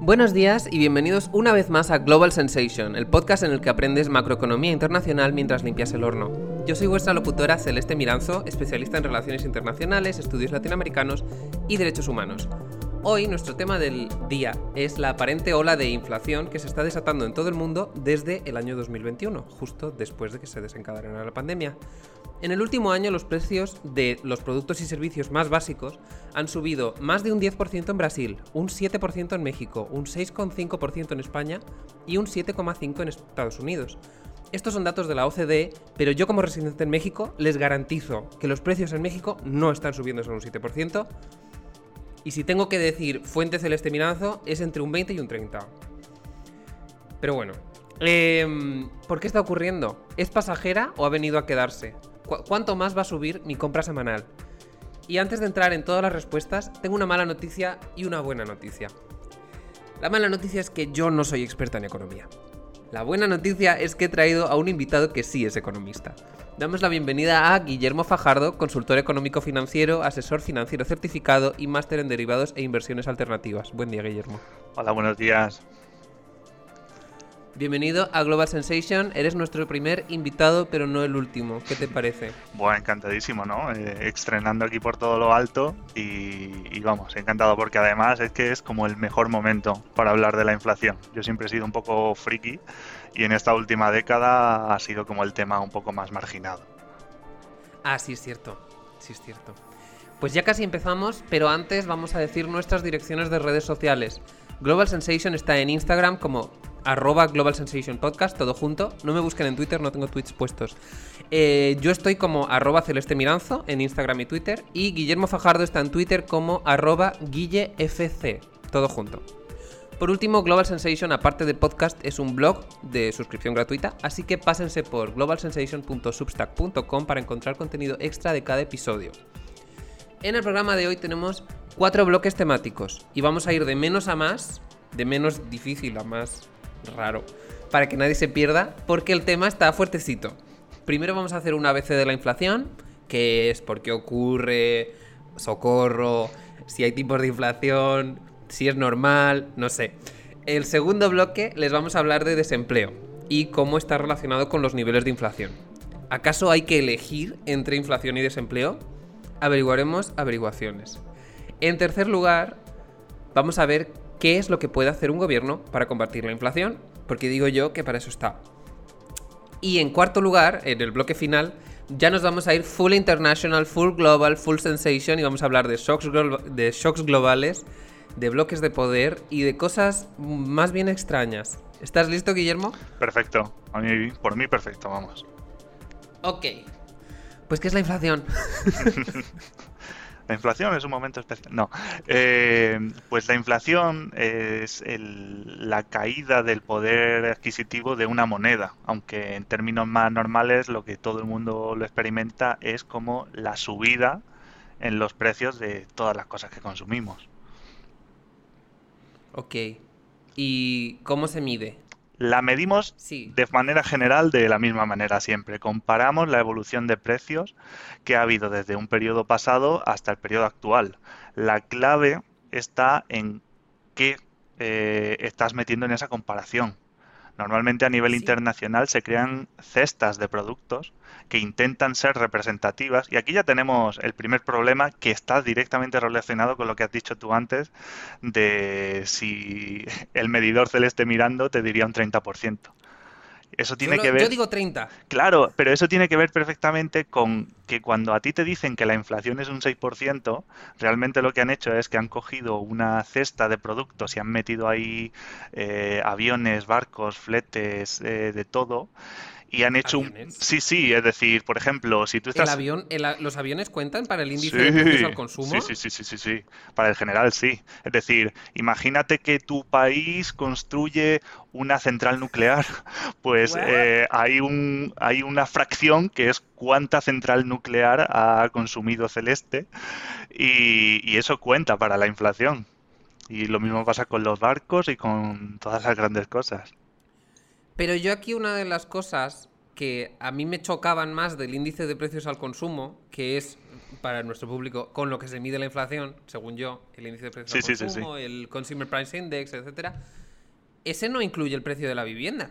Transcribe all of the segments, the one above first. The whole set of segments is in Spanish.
Buenos días y bienvenidos una vez más a Global Sensation, el podcast en el que aprendes macroeconomía internacional mientras limpias el horno. Yo soy vuestra locutora Celeste Miranzo, especialista en relaciones internacionales, estudios latinoamericanos y derechos humanos. Hoy nuestro tema del día es la aparente ola de inflación que se está desatando en todo el mundo desde el año 2021, justo después de que se desencadenara la pandemia. En el último año los precios de los productos y servicios más básicos han subido más de un 10% en Brasil, un 7% en México, un 6,5% en España y un 7,5% en Estados Unidos. Estos son datos de la OCDE, pero yo como residente en México les garantizo que los precios en México no están subiendo solo un 7%. Y si tengo que decir fuente celeste miranzo, es entre un 20 y un 30. Pero bueno, eh, ¿por qué está ocurriendo? ¿Es pasajera o ha venido a quedarse? ¿Cuánto más va a subir mi compra semanal? Y antes de entrar en todas las respuestas, tengo una mala noticia y una buena noticia. La mala noticia es que yo no soy experta en economía. La buena noticia es que he traído a un invitado que sí es economista. Damos la bienvenida a Guillermo Fajardo, consultor económico financiero, asesor financiero certificado y máster en derivados e inversiones alternativas. Buen día, Guillermo. Hola, buenos días. Bienvenido a Global Sensation. Eres nuestro primer invitado, pero no el último. ¿Qué te parece? Bueno, encantadísimo, ¿no? Eh, estrenando aquí por todo lo alto y, vamos, encantado porque además es que es como el mejor momento para hablar de la inflación. Yo siempre he sido un poco friki y en esta última década ha sido como el tema un poco más marginado. Ah, sí es cierto, sí es cierto. Pues ya casi empezamos, pero antes vamos a decir nuestras direcciones de redes sociales. Global Sensation está en Instagram como arroba Global Sensation Podcast, todo junto. No me busquen en Twitter, no tengo tweets puestos. Eh, yo estoy como arroba Celeste Miranzo en Instagram y Twitter. Y Guillermo Fajardo está en Twitter como arroba GuilleFC, todo junto. Por último, Global Sensation, aparte de podcast, es un blog de suscripción gratuita, así que pásense por globalsensation.substack.com para encontrar contenido extra de cada episodio. En el programa de hoy tenemos cuatro bloques temáticos y vamos a ir de menos a más, de menos difícil a más raro, para que nadie se pierda, porque el tema está fuertecito. Primero vamos a hacer un ABC de la inflación, que es por qué ocurre, socorro, si hay tipos de inflación, si es normal, no sé. El segundo bloque les vamos a hablar de desempleo y cómo está relacionado con los niveles de inflación. ¿Acaso hay que elegir entre inflación y desempleo? Averiguaremos averiguaciones. En tercer lugar, vamos a ver qué es lo que puede hacer un gobierno para combatir la inflación, porque digo yo que para eso está. Y en cuarto lugar, en el bloque final, ya nos vamos a ir full international, full global, full sensation y vamos a hablar de shocks, de shocks globales, de bloques de poder y de cosas más bien extrañas. ¿Estás listo, Guillermo? Perfecto. A mí, por mí, perfecto, vamos. Ok. Pues, ¿qué es la inflación? La inflación es un momento especial. No. Eh, pues la inflación es la caída del poder adquisitivo de una moneda, aunque en términos más normales lo que todo el mundo lo experimenta es como la subida en los precios de todas las cosas que consumimos. Ok. ¿Y cómo se mide? La medimos de manera general de la misma manera siempre. Comparamos la evolución de precios que ha habido desde un periodo pasado hasta el periodo actual. La clave está en qué eh, estás metiendo en esa comparación. Normalmente a nivel internacional se crean cestas de productos que intentan ser representativas y aquí ya tenemos el primer problema que está directamente relacionado con lo que has dicho tú antes de si el medidor celeste mirando te diría un 30%. Eso tiene que ver. Yo digo 30. Claro, pero eso tiene que ver perfectamente con que cuando a ti te dicen que la inflación es un 6%, realmente lo que han hecho es que han cogido una cesta de productos y han metido ahí eh, aviones, barcos, fletes, eh, de todo y han hecho un... Sí, sí, es decir, por ejemplo, si tú estás... ¿El avión, ¿Los aviones cuentan para el índice de precios al consumo? Sí, sí, sí, sí, sí, para el general sí. Es decir, imagínate que tu país construye una central nuclear, pues eh, hay, un, hay una fracción que es cuánta central nuclear ha consumido Celeste y, y eso cuenta para la inflación. Y lo mismo pasa con los barcos y con todas las grandes cosas. Pero yo aquí una de las cosas que a mí me chocaban más del índice de precios al consumo, que es para nuestro público con lo que se mide la inflación, según yo, el índice de precios al consumo, el Consumer Price Index, etcétera. Ese no incluye el precio de la vivienda.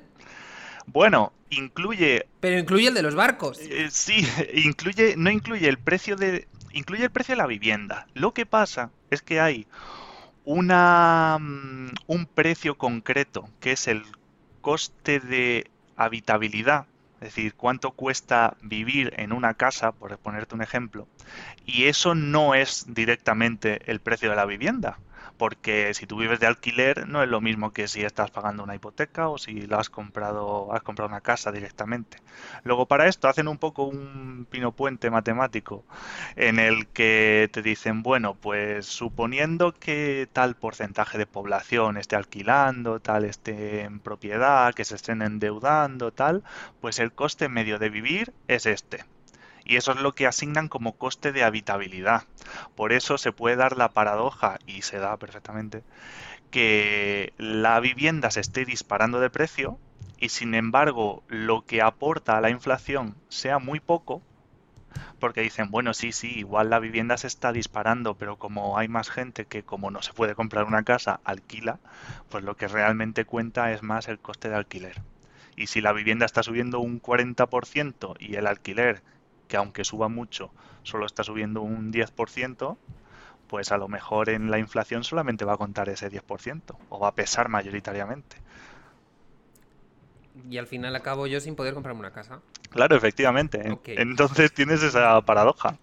Bueno, incluye. Pero incluye el de los barcos. Eh, sí, incluye, no incluye el precio de. Incluye el precio de la vivienda. Lo que pasa es que hay una, mm, un precio concreto, que es el coste de habitabilidad, es decir, cuánto cuesta vivir en una casa, por ponerte un ejemplo, y eso no es directamente el precio de la vivienda porque si tú vives de alquiler no es lo mismo que si estás pagando una hipoteca o si lo has comprado, has comprado una casa directamente. Luego para esto hacen un poco un pino puente matemático en el que te dicen, bueno, pues suponiendo que tal porcentaje de población esté alquilando, tal esté en propiedad, que se estén endeudando, tal, pues el coste medio de vivir es este y eso es lo que asignan como coste de habitabilidad. Por eso se puede dar la paradoja, y se da perfectamente, que la vivienda se esté disparando de precio y sin embargo lo que aporta a la inflación sea muy poco, porque dicen, bueno, sí, sí, igual la vivienda se está disparando, pero como hay más gente que como no se puede comprar una casa, alquila, pues lo que realmente cuenta es más el coste de alquiler. Y si la vivienda está subiendo un 40% y el alquiler que aunque suba mucho, solo está subiendo un 10%, pues a lo mejor en la inflación solamente va a contar ese 10% o va a pesar mayoritariamente. Y al final acabo yo sin poder comprarme una casa. Claro, efectivamente. Entonces tienes esa paradoja.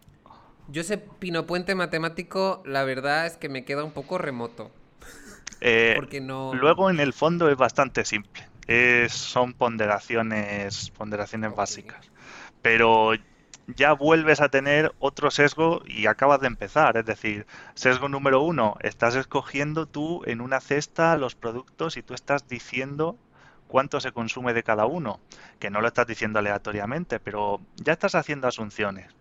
Yo ese pino puente matemático, la verdad es que me queda un poco remoto. Eh, Porque no... Luego en el fondo es bastante simple. son ponderaciones, ponderaciones básicas. Pero ya vuelves a tener otro sesgo y acabas de empezar. Es decir, sesgo número uno, estás escogiendo tú en una cesta los productos y tú estás diciendo cuánto se consume de cada uno, que no lo estás diciendo aleatoriamente, pero ya estás haciendo asunciones,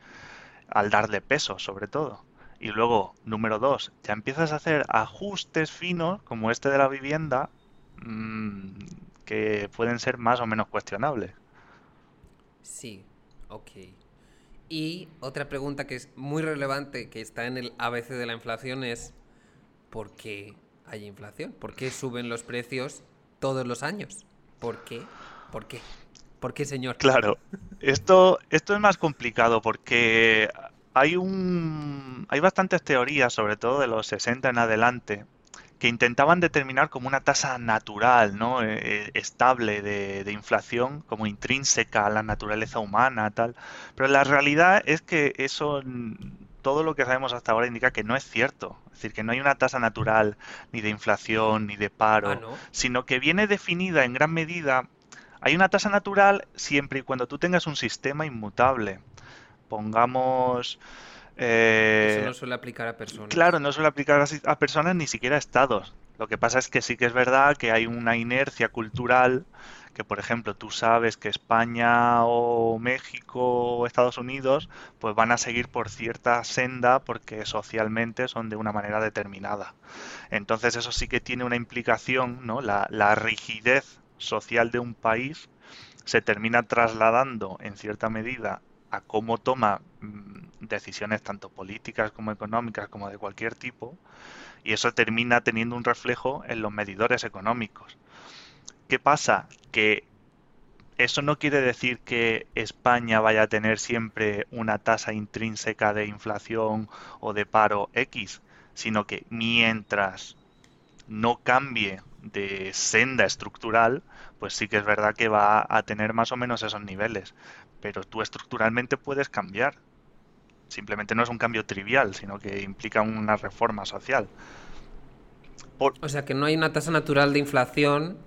al darle peso sobre todo. Y luego, número dos, ya empiezas a hacer ajustes finos, como este de la vivienda, mmm, que pueden ser más o menos cuestionables. Sí, ok. Y otra pregunta que es muy relevante, que está en el ABC de la inflación, es ¿por qué hay inflación? ¿Por qué suben los precios todos los años? ¿Por qué? ¿Por qué? ¿Por qué, señor? Claro, esto, esto es más complicado porque hay un hay bastantes teorías, sobre todo de los 60 en adelante, que intentaban determinar como una tasa natural, ¿no? Eh, eh, estable de, inflación, como intrínseca a la naturaleza humana, tal. Pero la realidad es que eso, todo lo que sabemos hasta ahora indica que no es cierto. Es decir, que no hay una tasa natural ni de inflación ni de paro, ah, sino que viene definida en gran medida. Hay una tasa natural siempre y cuando tú tengas un sistema inmutable. Pongamos eso eh, no suele aplicar a personas. Claro, no suele aplicar a, personas ni siquiera a estados. Lo que pasa es que sí que es verdad que hay una inercia cultural que por ejemplo tú sabes que España o México o Estados Unidos pues van a seguir por cierta senda porque socialmente son de una manera determinada. Entonces eso sí que tiene una implicación, ¿no? La, la rigidez social de un país se termina trasladando en cierta medida a cómo toma mm, decisiones tanto políticas como económicas como de cualquier tipo y eso termina teniendo un reflejo en los medidores económicos. ¿Qué pasa? Que eso no quiere decir que España vaya a tener siempre una tasa intrínseca de inflación o de paro X, sino que mientras no cambie de senda estructural, pues sí que es verdad que va a tener más o menos esos niveles pero tú estructuralmente puedes cambiar. Simplemente no es un cambio trivial, sino que implica una reforma social. O sea, que no hay una tasa natural de inflación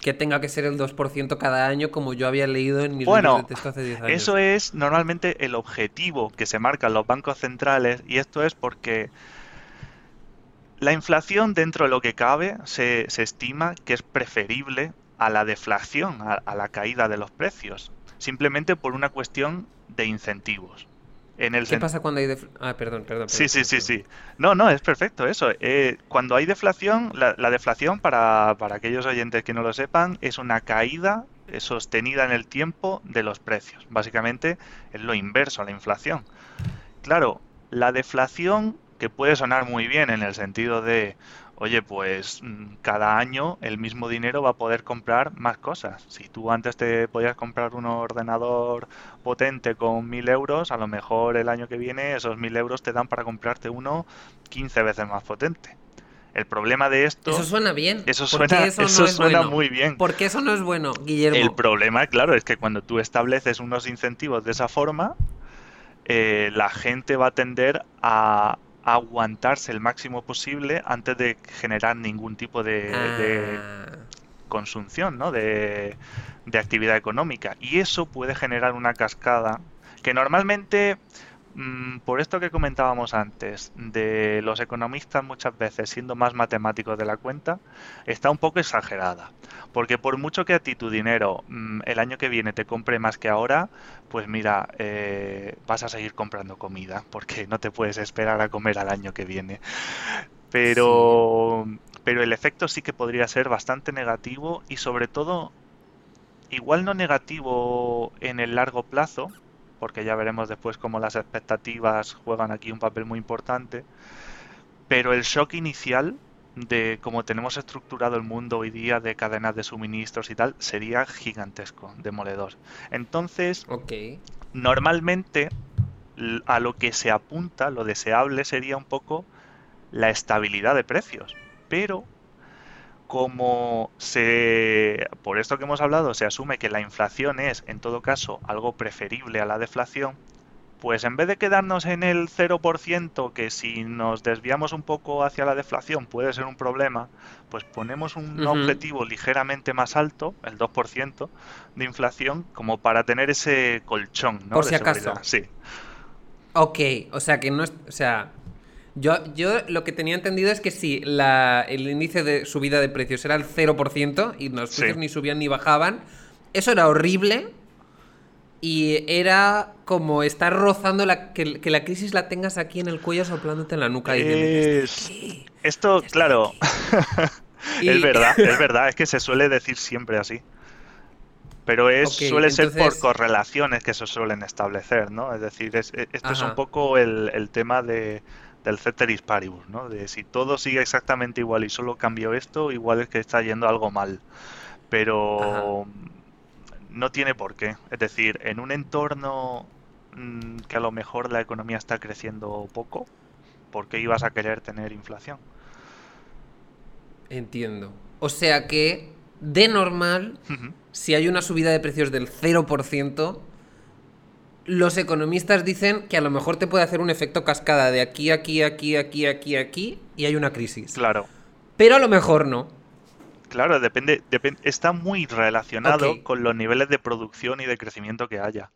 que tenga que ser el 2% cada año, como yo había leído en mis bueno, de texto hace 10 años. Eso es normalmente el objetivo que se marcan los bancos centrales, y esto es porque la inflación, dentro de lo que cabe, se, estima que es preferible a la deflación, a la caída de los precios simplemente por una cuestión de incentivos. En el ¿Qué pasa cuando hay deflación? Ah, perdón, perdón, Sí, sí, sí, sí. No, no, es perfecto eso. Eh, cuando hay deflación, la, deflación, para, para, aquellos oyentes que no lo sepan, es una caída sostenida en el tiempo de los precios. Básicamente es lo inverso a la inflación. Claro, la deflación, que puede sonar muy bien en el sentido de, oye, pues mm, cada año el mismo dinero va a poder comprar más cosas. Si tú antes te podías comprar un ordenador potente con mil euros, a lo mejor el año que viene esos mil euros te dan para comprarte uno 15 veces más potente. El problema de esto. Eso suena bien. Eso suena, eso, suena muy bien. Porque eso no es bueno, Guillermo. El problema, claro, es que cuando tú estableces unos incentivos de esa forma, eh, la gente va a tender a, aguantarse el máximo posible antes de generar ningún tipo de, ah. consunción, ¿no? De, de actividad económica. Y eso puede generar una cascada que normalmente por esto que comentábamos antes, de los economistas muchas veces siendo más matemáticos de la cuenta, está un poco exagerada. Porque por mucho que a ti tu dinero mm, el año que viene te compre más que ahora, pues mira, eh, vas a seguir comprando comida, porque no te puedes esperar a comer al año que viene. Pero, pero el efecto sí que podría ser bastante negativo y sobre todo, igual no negativo en el largo plazo, porque ya veremos después cómo las expectativas juegan aquí un papel muy importante. Pero el shock inicial de cómo tenemos estructurado el mundo hoy día de cadenas de suministros y tal sería gigantesco, demoledor. Entonces, normalmente a lo que se apunta, lo deseable sería un poco la estabilidad de precios. Pero como se, por esto que hemos hablado, se asume que la inflación es, en todo caso, algo preferible a la deflación, pues en vez de quedarnos en el 0%, que si nos desviamos un poco hacia la deflación puede ser un problema, pues ponemos un objetivo ligeramente más alto, el 2% de inflación, como para tener ese colchón, ¿no? Por si acaso. Sí. Ok, o sea que no es, o sea, yo, yo lo que tenía entendido es que si la, el índice de subida de precios era el 0% y los precios ni subían ni bajaban, eso era horrible y era como estar rozando la, que, la crisis la tengas aquí en el cuello soplándote en la nuca. y Esto, claro, es verdad, es verdad, es que se suele decir siempre así. Pero es, suele ser por correlaciones que se suelen establecer, ¿no? Es decir, esto es un poco el tema de, del ceteris paribus, ¿no? De si todo sigue exactamente igual y solo cambio esto, igual es que está yendo algo mal. Pero no tiene por qué. Es decir, en un entorno mm, que a lo mejor la economía está creciendo poco, ¿por qué ibas a querer tener inflación? Entiendo. O sea que, de normal, si hay una subida de precios del 0%, los economistas dicen que a lo mejor te puede hacer un efecto cascada de aquí, aquí, aquí, aquí, aquí, aquí, y hay una crisis. Claro. Pero a lo mejor no. Claro, depende, está muy relacionado con los niveles de producción y de crecimiento que haya.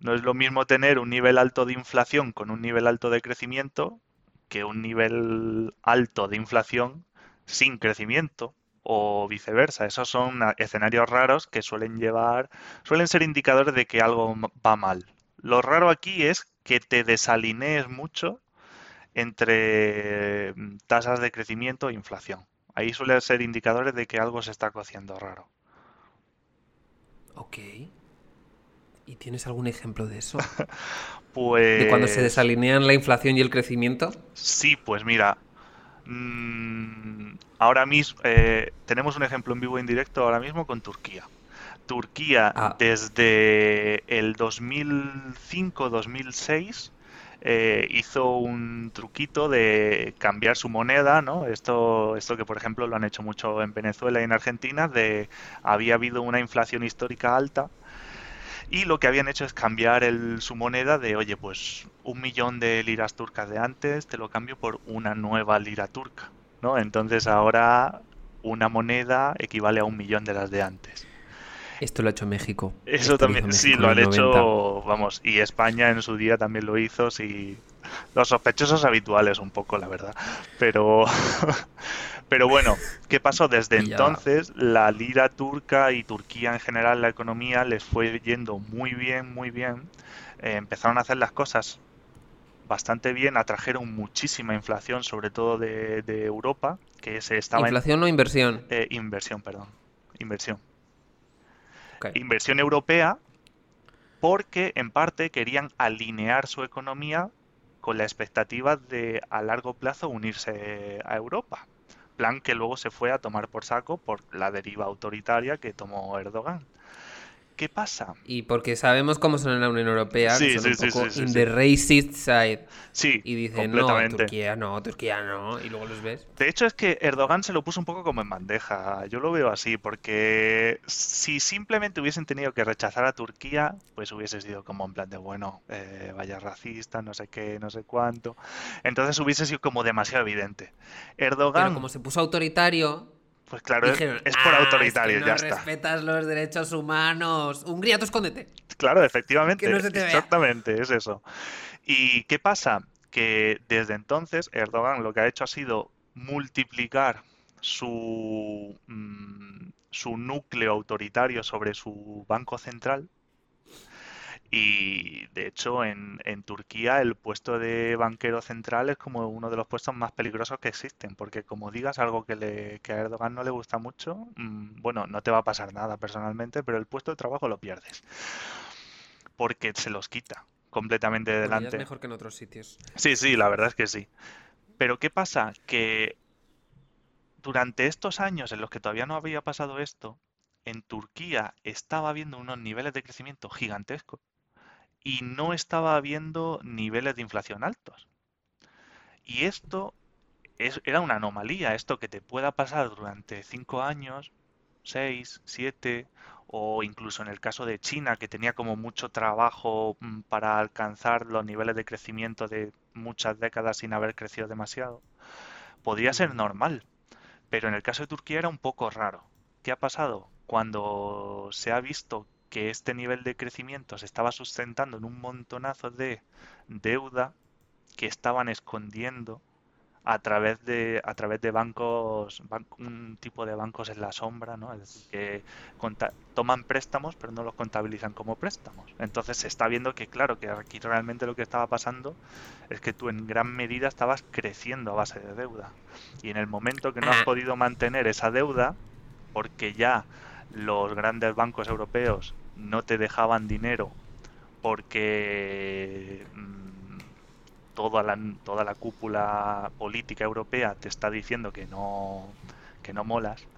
No es lo mismo tener un nivel alto de inflación con un nivel alto de crecimiento que un nivel alto de inflación sin crecimiento o viceversa. Esos son escenarios raros que suelen llevar, suelen ser indicadores de que algo va mal. Lo raro aquí es que te desalinees mucho entre mm, tasas de crecimiento e inflación. Ahí suelen ser indicadores de que algo se está cociendo raro. Ok. ¿Y tienes algún ejemplo de eso? pues... ¿De cuando se desalinean la inflación y el crecimiento? Sí, pues mira, Mm, ahora mismo eh, tenemos un ejemplo en vivo en directo ahora mismo con Turquía. Turquía ah. desde el 2005-2006 eh, hizo un truquito de cambiar su moneda, ¿no? Esto, esto que por ejemplo lo han hecho mucho en Venezuela y en Argentina, de había habido una inflación histórica alta y lo que habían hecho es cambiar el, su moneda de, oye, pues un millón de liras turcas de antes te lo cambio por una nueva lira turca, ¿no? Entonces ahora una moneda equivale a un millón de las de antes. Esto lo ha hecho México. Eso también, sí, lo han hecho, vamos, y España en su día también lo hizo, sí. Los sospechosos habituales un poco, la verdad. Pero, Pero bueno, ¿qué pasó? Desde entonces la lira turca y Turquía en general, la economía les fue yendo muy bien, muy bien. Eh, empezaron a hacer las cosas bastante bien, atrajeron muchísima inflación, sobre todo de, Europa, que se estaba... ¿Inflación o inversión? Eh, inversión, perdón. Inversión. Inversión europea porque en parte querían alinear su economía con la expectativa de a largo plazo unirse a Europa. Plan que luego se fue a tomar por saco por la deriva autoritaria que tomó Erdogan. ¿Qué pasa? Y porque sabemos cómo son en la Unión Europea, que son un poco in the racist side. Sí, Y dicen, no, Turquía no, Turquía no, y luego los ves. De hecho, es que Erdogan se lo puso un poco como en bandeja. Yo lo veo así, porque si simplemente hubiesen tenido que rechazar a Turquía, pues hubiese sido como en plan de, bueno, eh, vaya racista, no sé qué, no sé cuánto. Entonces hubiese sido como demasiado evidente. Erdogan... Pero como se puso autoritario, pues claro, es, por ah, autoritario, no ya está. respetas los derechos humanos. Hungría, tú escóndete. Claro, efectivamente. exactamente, es eso. ¿Y qué pasa? Que desde entonces Erdogan lo que ha hecho ha sido multiplicar su, mm, su núcleo autoritario sobre su banco central y de hecho, en, en, Turquía el puesto de banquero central es como uno de los puestos más peligrosos que existen, porque como digas algo que, le, que a Erdogan no le gusta mucho, mm, bueno, no te va a pasar nada personalmente, pero el puesto de trabajo lo pierdes. Porque se los quita completamente de delante. es mejor que en otros sitios. Sí, sí, la verdad es que sí. Pero ¿qué pasa? Que durante estos años en los que todavía no había pasado esto, en Turquía estaba habiendo unos niveles de crecimiento gigantescos y no estaba habiendo niveles de inflación altos. Y esto es, era una anomalía, esto que te pueda pasar durante cinco años, seis, siete, o incluso en el caso de China, que tenía como mucho trabajo mm, para alcanzar los niveles de crecimiento de muchas décadas sin haber crecido demasiado, podría ser normal. Pero en el caso de Turquía era un poco raro. ¿Qué ha pasado? Cuando se ha visto que este nivel de crecimiento se estaba sustentando en un montonazo de deuda que estaban escondiendo a través de a través de bancos un tipo de bancos en la sombra no es decir que toman préstamos pero no los contabilizan como préstamos. Entonces se está viendo que claro que aquí realmente lo que estaba pasando es que tú en gran medida estabas creciendo a base de deuda. Y en el momento que no has podido mantener esa deuda porque ya los grandes bancos europeos no te dejaban dinero porque mm, toda la, toda la cúpula política europea te está diciendo que no, que no molas,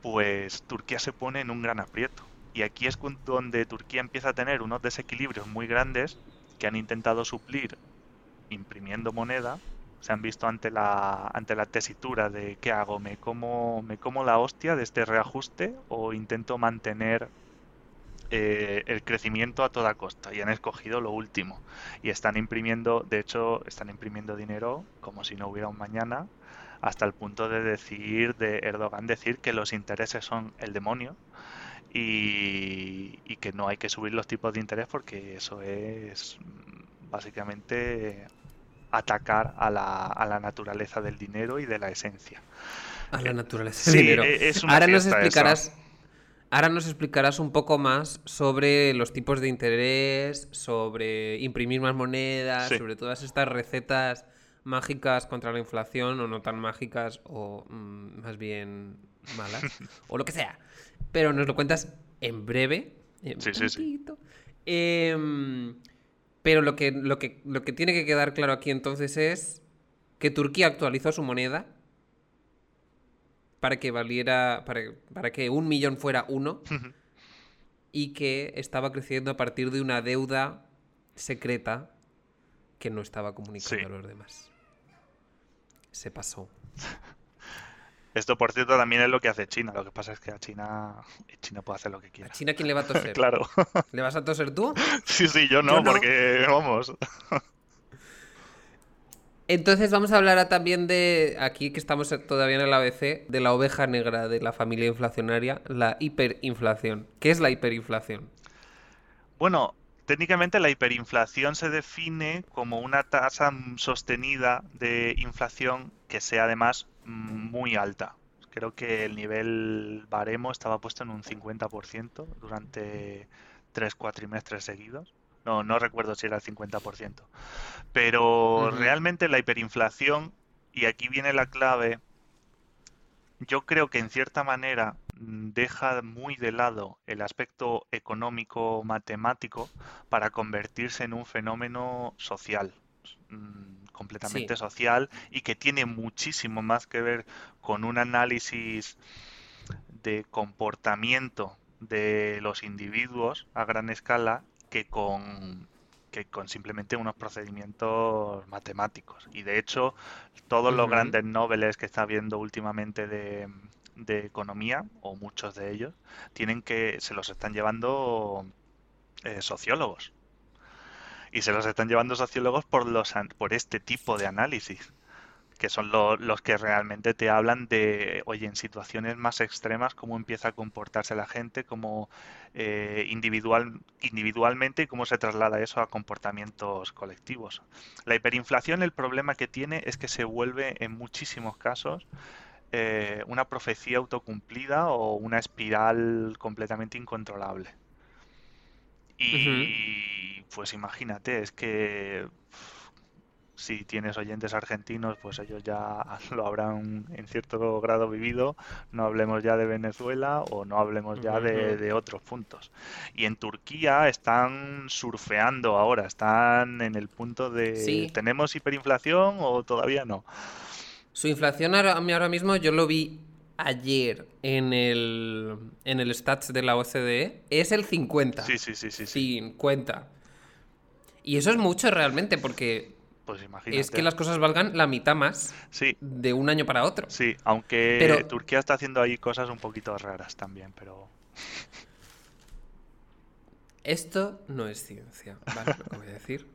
pues Turquía se pone en un gran aprieto. Y aquí es donde Turquía empieza a tener unos desequilibrios muy grandes que han intentado suplir imprimiendo moneda se han visto ante la, ante la tesitura de ¿qué hago? ¿Me como, ¿Me como la hostia de este reajuste o intento mantener eh, el crecimiento a toda costa y han escogido lo último y están imprimiendo, de hecho, están imprimiendo dinero como si no hubiera un mañana hasta el punto de decir, de Erdogan decir que los intereses son el demonio y, y que no hay que subir los tipos de interés porque eso es básicamente atacar a la, a la naturaleza del dinero y de la esencia. A la naturaleza del dinero. Ahora nos explicarás. Ahora nos explicarás un poco más sobre los tipos de interés, sobre imprimir más monedas, sobre todas estas recetas mágicas contra la inflación o no tan mágicas o mm, más bien malas o lo que sea. Pero nos lo cuentas en breve. sí, sí, sí. Em, pero lo que, lo, que, lo que tiene que quedar claro aquí entonces es que Turquía actualizó su moneda para que valiera, para, que un millón fuera uno y que estaba creciendo a partir de una deuda secreta que no estaba comunicando a los demás. Se pasó. Esto, por cierto, también es lo que hace China. Lo que pasa es que a China, China puede hacer lo que quiera. ¿A China quién le va a toser? claro. ¿Le vas a toser tú? Sí, sí, yo no, porque vamos. Entonces vamos a hablar también de, aquí que estamos todavía en el ABC, de la oveja negra de la familia inflacionaria, la hiperinflación. ¿Qué es la hiperinflación? Bueno, técnicamente la hiperinflación se define como una tasa sostenida de inflación que sea además muy alta. Creo que el nivel baremo estaba puesto en un 50% durante tres cuatrimestres seguidos. No, no recuerdo si era el 50%. Pero realmente la hiperinflación, y aquí viene la clave, yo creo que en cierta manera deja muy de lado el aspecto económico matemático para convertirse en un fenómeno social mm, completamente social y que tiene muchísimo más que ver con un análisis de comportamiento de los individuos a gran escala que con que con simplemente unos procedimientos matemáticos. Y de hecho, todos los grandes noveles que está viendo últimamente de, economía, o muchos de ellos, tienen que, se los están llevando eh, sociólogos. Y se los están llevando sociólogos por, los, por este tipo de análisis que son los que realmente te hablan de, oye, en situaciones más extremas, cómo empieza a comportarse la gente, cómo eh, individual, individualmente y cómo se traslada eso a comportamientos colectivos. La hiperinflación, el problema que tiene es que se vuelve en muchísimos casos eh, una profecía autocumplida o una espiral completamente incontrolable. Y pues imagínate, es que si tienes oyentes argentinos, pues ellos ya lo habrán en cierto grado vivido. No hablemos ya de Venezuela o no hablemos ya de, otros puntos. Y en Turquía están surfeando ahora, están en el punto de ¿tenemos hiperinflación o todavía no? Su inflación ahora, ahora mismo yo lo vi ayer en el, en el stats de la OCDE, es el 50. Sí, sí, sí, sí. 50. Y eso es mucho realmente porque pues imagínate. Es que las cosas valgan la mitad más sí. de un año para otro. Sí, aunque Turquía está haciendo ahí cosas un poquito raras también, pero... Esto no es ciencia, ¿vale? Lo que voy a decir.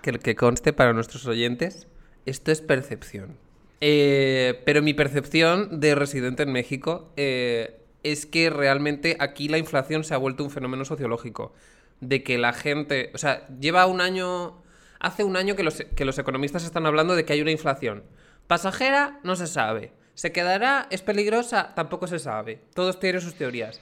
Que, que conste para nuestros oyentes, esto es percepción. Eh, pero mi percepción de residente en México eh, es que realmente aquí la inflación se ha vuelto un fenómeno sociológico. De que la gente, o sea, lleva un año Hace un año que los, que los economistas están hablando de que hay una inflación. Pasajera, no se sabe. ¿Se quedará? ¿Es peligrosa? Tampoco se sabe. Todos tienen sus teorías.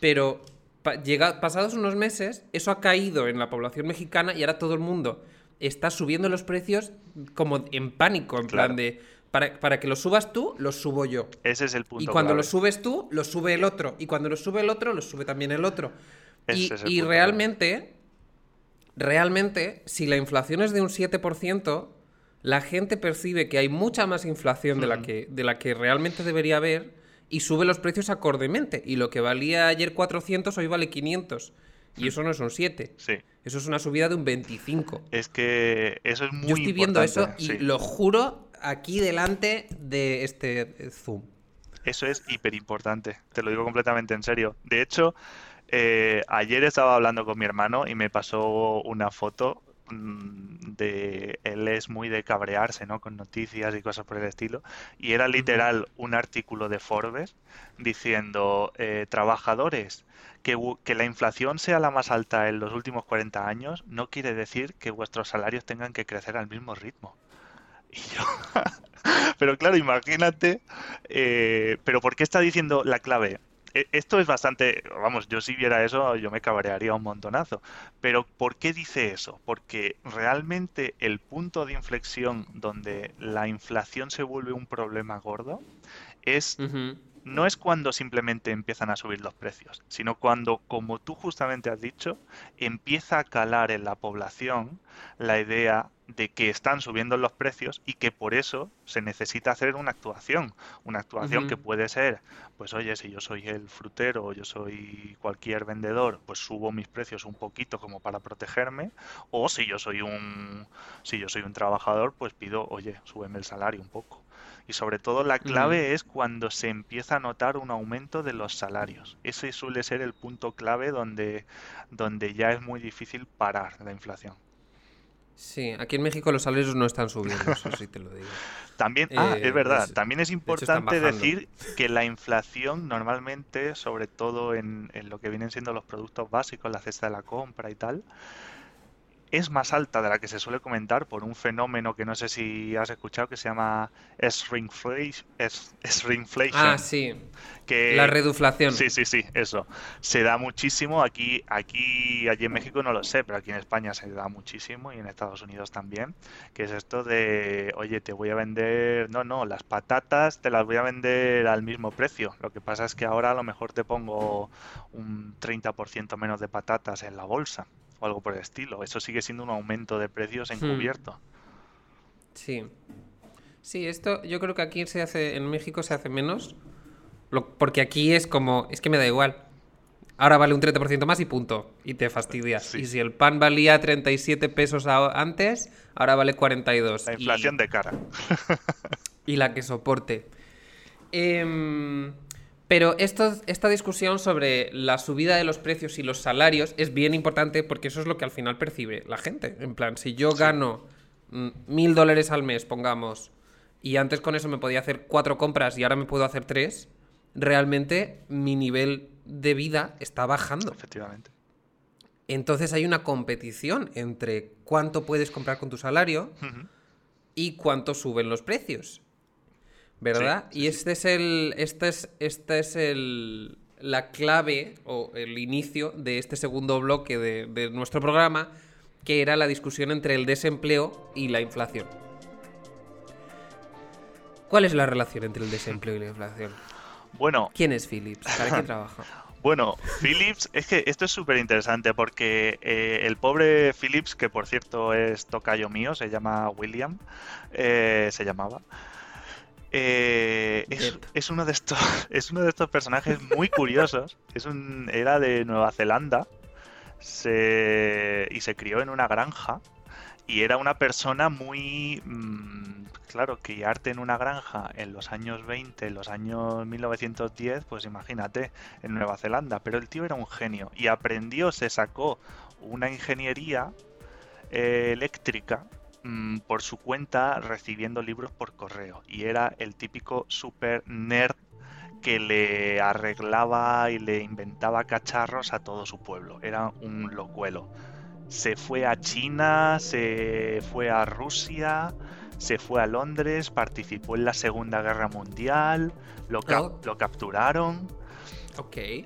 Pero pasados unos meses, eso ha caído en la población mexicana y ahora todo el mundo está subiendo los precios como en pánico, en plan de... Para, que los subas tú, los subo yo. Ese es el punto. Y cuando los subes tú, los sube el otro. Y cuando los sube el otro, los sube también el otro. y, y realmente, realmente, si la inflación es de un 7%, la gente percibe que hay mucha más inflación de, la que, de la que realmente debería haber y sube los precios acordemente. Y lo que valía ayer 400 hoy vale 500. Y eso no es un 7. Sí. Eso es una subida de un 25. Es que eso es muy Yo estoy viendo eso y lo juro aquí delante de este Zoom. Eso es hiper importante. Te lo digo completamente en serio. De hecho, eh, ayer estaba hablando con mi hermano y me pasó una foto mm, de él es muy de cabrearse, ¿no? Con noticias y cosas por el estilo. Y era literal un artículo de Forbes diciendo eh, trabajadores que, que, la inflación sea la más alta en los últimos 40 años no quiere decir que vuestros salarios tengan que crecer al mismo ritmo. Y yo, pero claro, imagínate, eh, pero ¿por qué está diciendo la clave? E, esto es bastante, vamos, yo si viera eso yo me cabrearía un montonazo. Pero ¿por qué dice eso? Porque realmente el punto de inflexión donde la inflación se vuelve un problema gordo es no es cuando simplemente empiezan a subir los precios, sino cuando, como tú justamente has dicho, empieza a calar en la población la idea de que están subiendo los precios y que por eso se necesita hacer una actuación. Una actuación que puede ser, pues oye, si yo soy el frutero o yo soy cualquier vendedor, pues subo mis precios un poquito como para protegerme. O si yo soy un, si yo soy un trabajador, pues pido, oye, súbeme el salario un poco. Y sobre todo la clave es cuando se empieza a notar un aumento de los salarios. Ese suele ser el punto clave donde, donde ya es muy difícil parar la inflación. Sí, aquí en México los salarios no están subiendo, eso sí te lo digo. También, ah, es eh, verdad, también es importante decir que la inflación normalmente, sobre todo en, en, lo que vienen siendo los productos básicos, la cesta de la compra y tal, es más alta de la que se suele comentar por un fenómeno que no sé si has escuchado que se llama shrinkflation. Ah, sí. la reduflación. Sí, sí, sí, eso. Se da muchísimo. Aquí, aquí, allí en México no lo sé, pero aquí en España se da muchísimo y en Estados Unidos también. Que es esto de, oye, te voy a vender, no, no, las patatas te las voy a vender al mismo precio. Lo que pasa es que ahora a lo mejor te pongo un 30% menos de patatas en la bolsa o algo por el estilo. Eso sigue siendo un aumento de precios hmm. encubierto. Sí. Sí, esto yo creo que aquí se hace, en México se hace menos, porque aquí es como, es que me da igual. Ahora vale un 30% más y punto. Y te fastidias. Y si el pan valía 37 pesos antes, ahora vale 42. La inflación de cara. y la que soporte. Eh, pero esto, esta discusión sobre la subida de los precios y los salarios es bien importante porque eso es lo que al final percibe la gente. En plan, si yo gano mm, mil dólares al mes, pongamos, y antes con eso me podía hacer cuatro compras y ahora me puedo hacer tres, realmente mi nivel de vida está bajando. Efectivamente. Entonces hay una competición entre cuánto puedes comprar con tu salario y cuánto suben los precios. ¿Verdad? y este es el. Este es, este es el. La clave o el inicio de este segundo bloque de, nuestro programa, que era la discusión entre el desempleo y la inflación. ¿Cuál es la relación entre el desempleo y la inflación? Bueno. ¿Quién es Philips? ¿Para qué trabaja? Bueno, Philips, es que esto es súper interesante porque eh, el pobre Philips, que por cierto es tocayo mío, se llama William, eh, se llamaba, eh, es, uno de estos, es uno de estos personajes muy curiosos. Es un, era de Nueva Zelanda y se crió en una granja. Y era una persona muy... Mm, claro, criarte en una granja en los años 20, en los años 1910, pues imagínate, en Nueva Zelanda. Pero el tío era un genio y aprendió, se sacó una ingeniería eh, eléctrica Mm, por su cuenta recibiendo libros por correo y era el típico super nerd que le arreglaba y le inventaba cacharros a todo su pueblo. Era un locuelo. Se fue a China, se fue a Rusia, se fue a Londres, participó en la Segunda Guerra Mundial, lo, oh. lo capturaron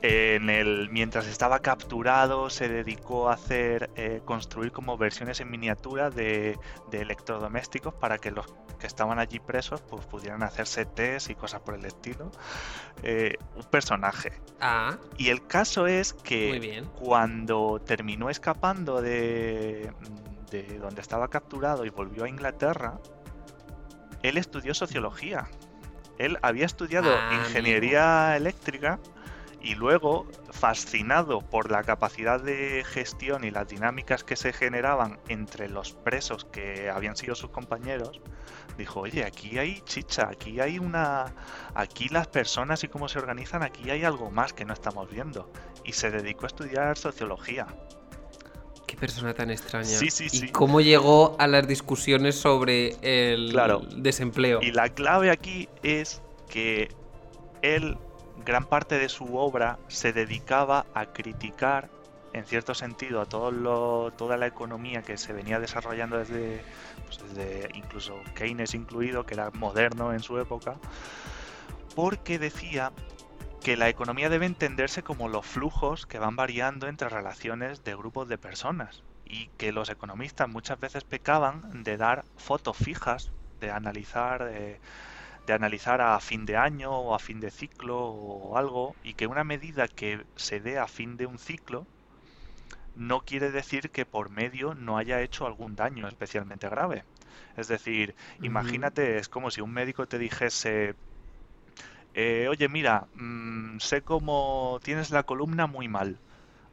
en el, mientras estaba capturado, se dedicó a hacer, eh, construir como versiones en miniatura de, electrodomésticos para que los que estaban allí presos pues, pudieran hacerse test y cosas por el estilo. Eh, un personaje. Ah. Y el caso es que cuando terminó escapando de, de donde estaba capturado y volvió a Inglaterra, él estudió sociología. Él había estudiado ah, ingeniería eléctrica y luego, fascinado por la capacidad de gestión y las dinámicas que se generaban entre los presos que habían sido sus compañeros, dijo, oye, aquí hay chicha, aquí hay una... Aquí las personas y cómo se organizan, aquí hay algo más que no estamos viendo. Y se dedicó a estudiar sociología. Qué persona tan extraña. Sí, sí, sí. ¿Y cómo llegó a las discusiones sobre el desempleo? Y la clave aquí es que él gran parte de su obra se dedicaba a criticar, en cierto sentido, a todo toda la economía que se venía desarrollando desde, pues, desde incluso Keynes incluido, que era moderno en su época, porque decía que la economía debe entenderse como los flujos que van variando entre relaciones de grupos de personas y que los economistas muchas veces pecaban de dar fotos fijas, de analizar eh, de analizar a fin de año o a fin de ciclo o algo y que una medida que se dé a fin de un ciclo no quiere decir que por medio no haya hecho algún daño especialmente grave. Es decir, imagínate, es como si un médico te dijese, eh, oye, mira, mm, sé cómo tienes la columna muy mal.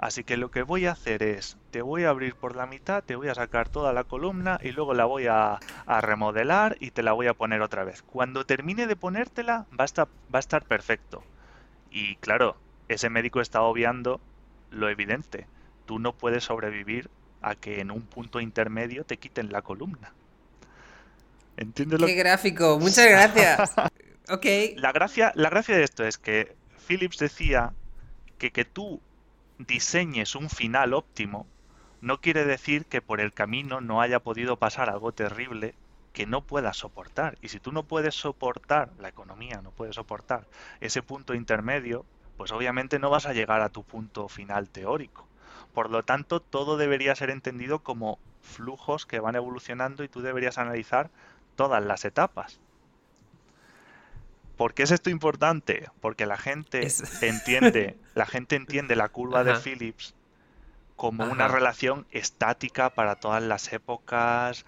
Así que lo que voy a hacer es, te voy a abrir por la mitad, te voy a sacar toda la columna y luego la voy a, remodelar y te la voy a poner otra vez. Cuando termine de ponértela va a estar, va a estar perfecto. Y claro, ese médico está obviando lo evidente. Tú no puedes sobrevivir a que en un punto intermedio te quiten la columna. ¿Entiendes lo Qué gráfico, muchas gracias. ok. La gracia, la gracia de esto es que Phillips decía que que tú diseñes un final óptimo no quiere decir que por el camino no haya podido pasar algo terrible que no puedas soportar. Y si tú no puedes soportar, la economía no puede soportar ese punto intermedio, pues obviamente no vas a llegar a tu punto final teórico. Por lo tanto, todo debería ser entendido como flujos que van evolucionando y tú deberías analizar todas las etapas. ¿Por qué es esto importante? Porque la gente entiende, la gente entiende la curva de Phillips como una relación estática para todas las épocas,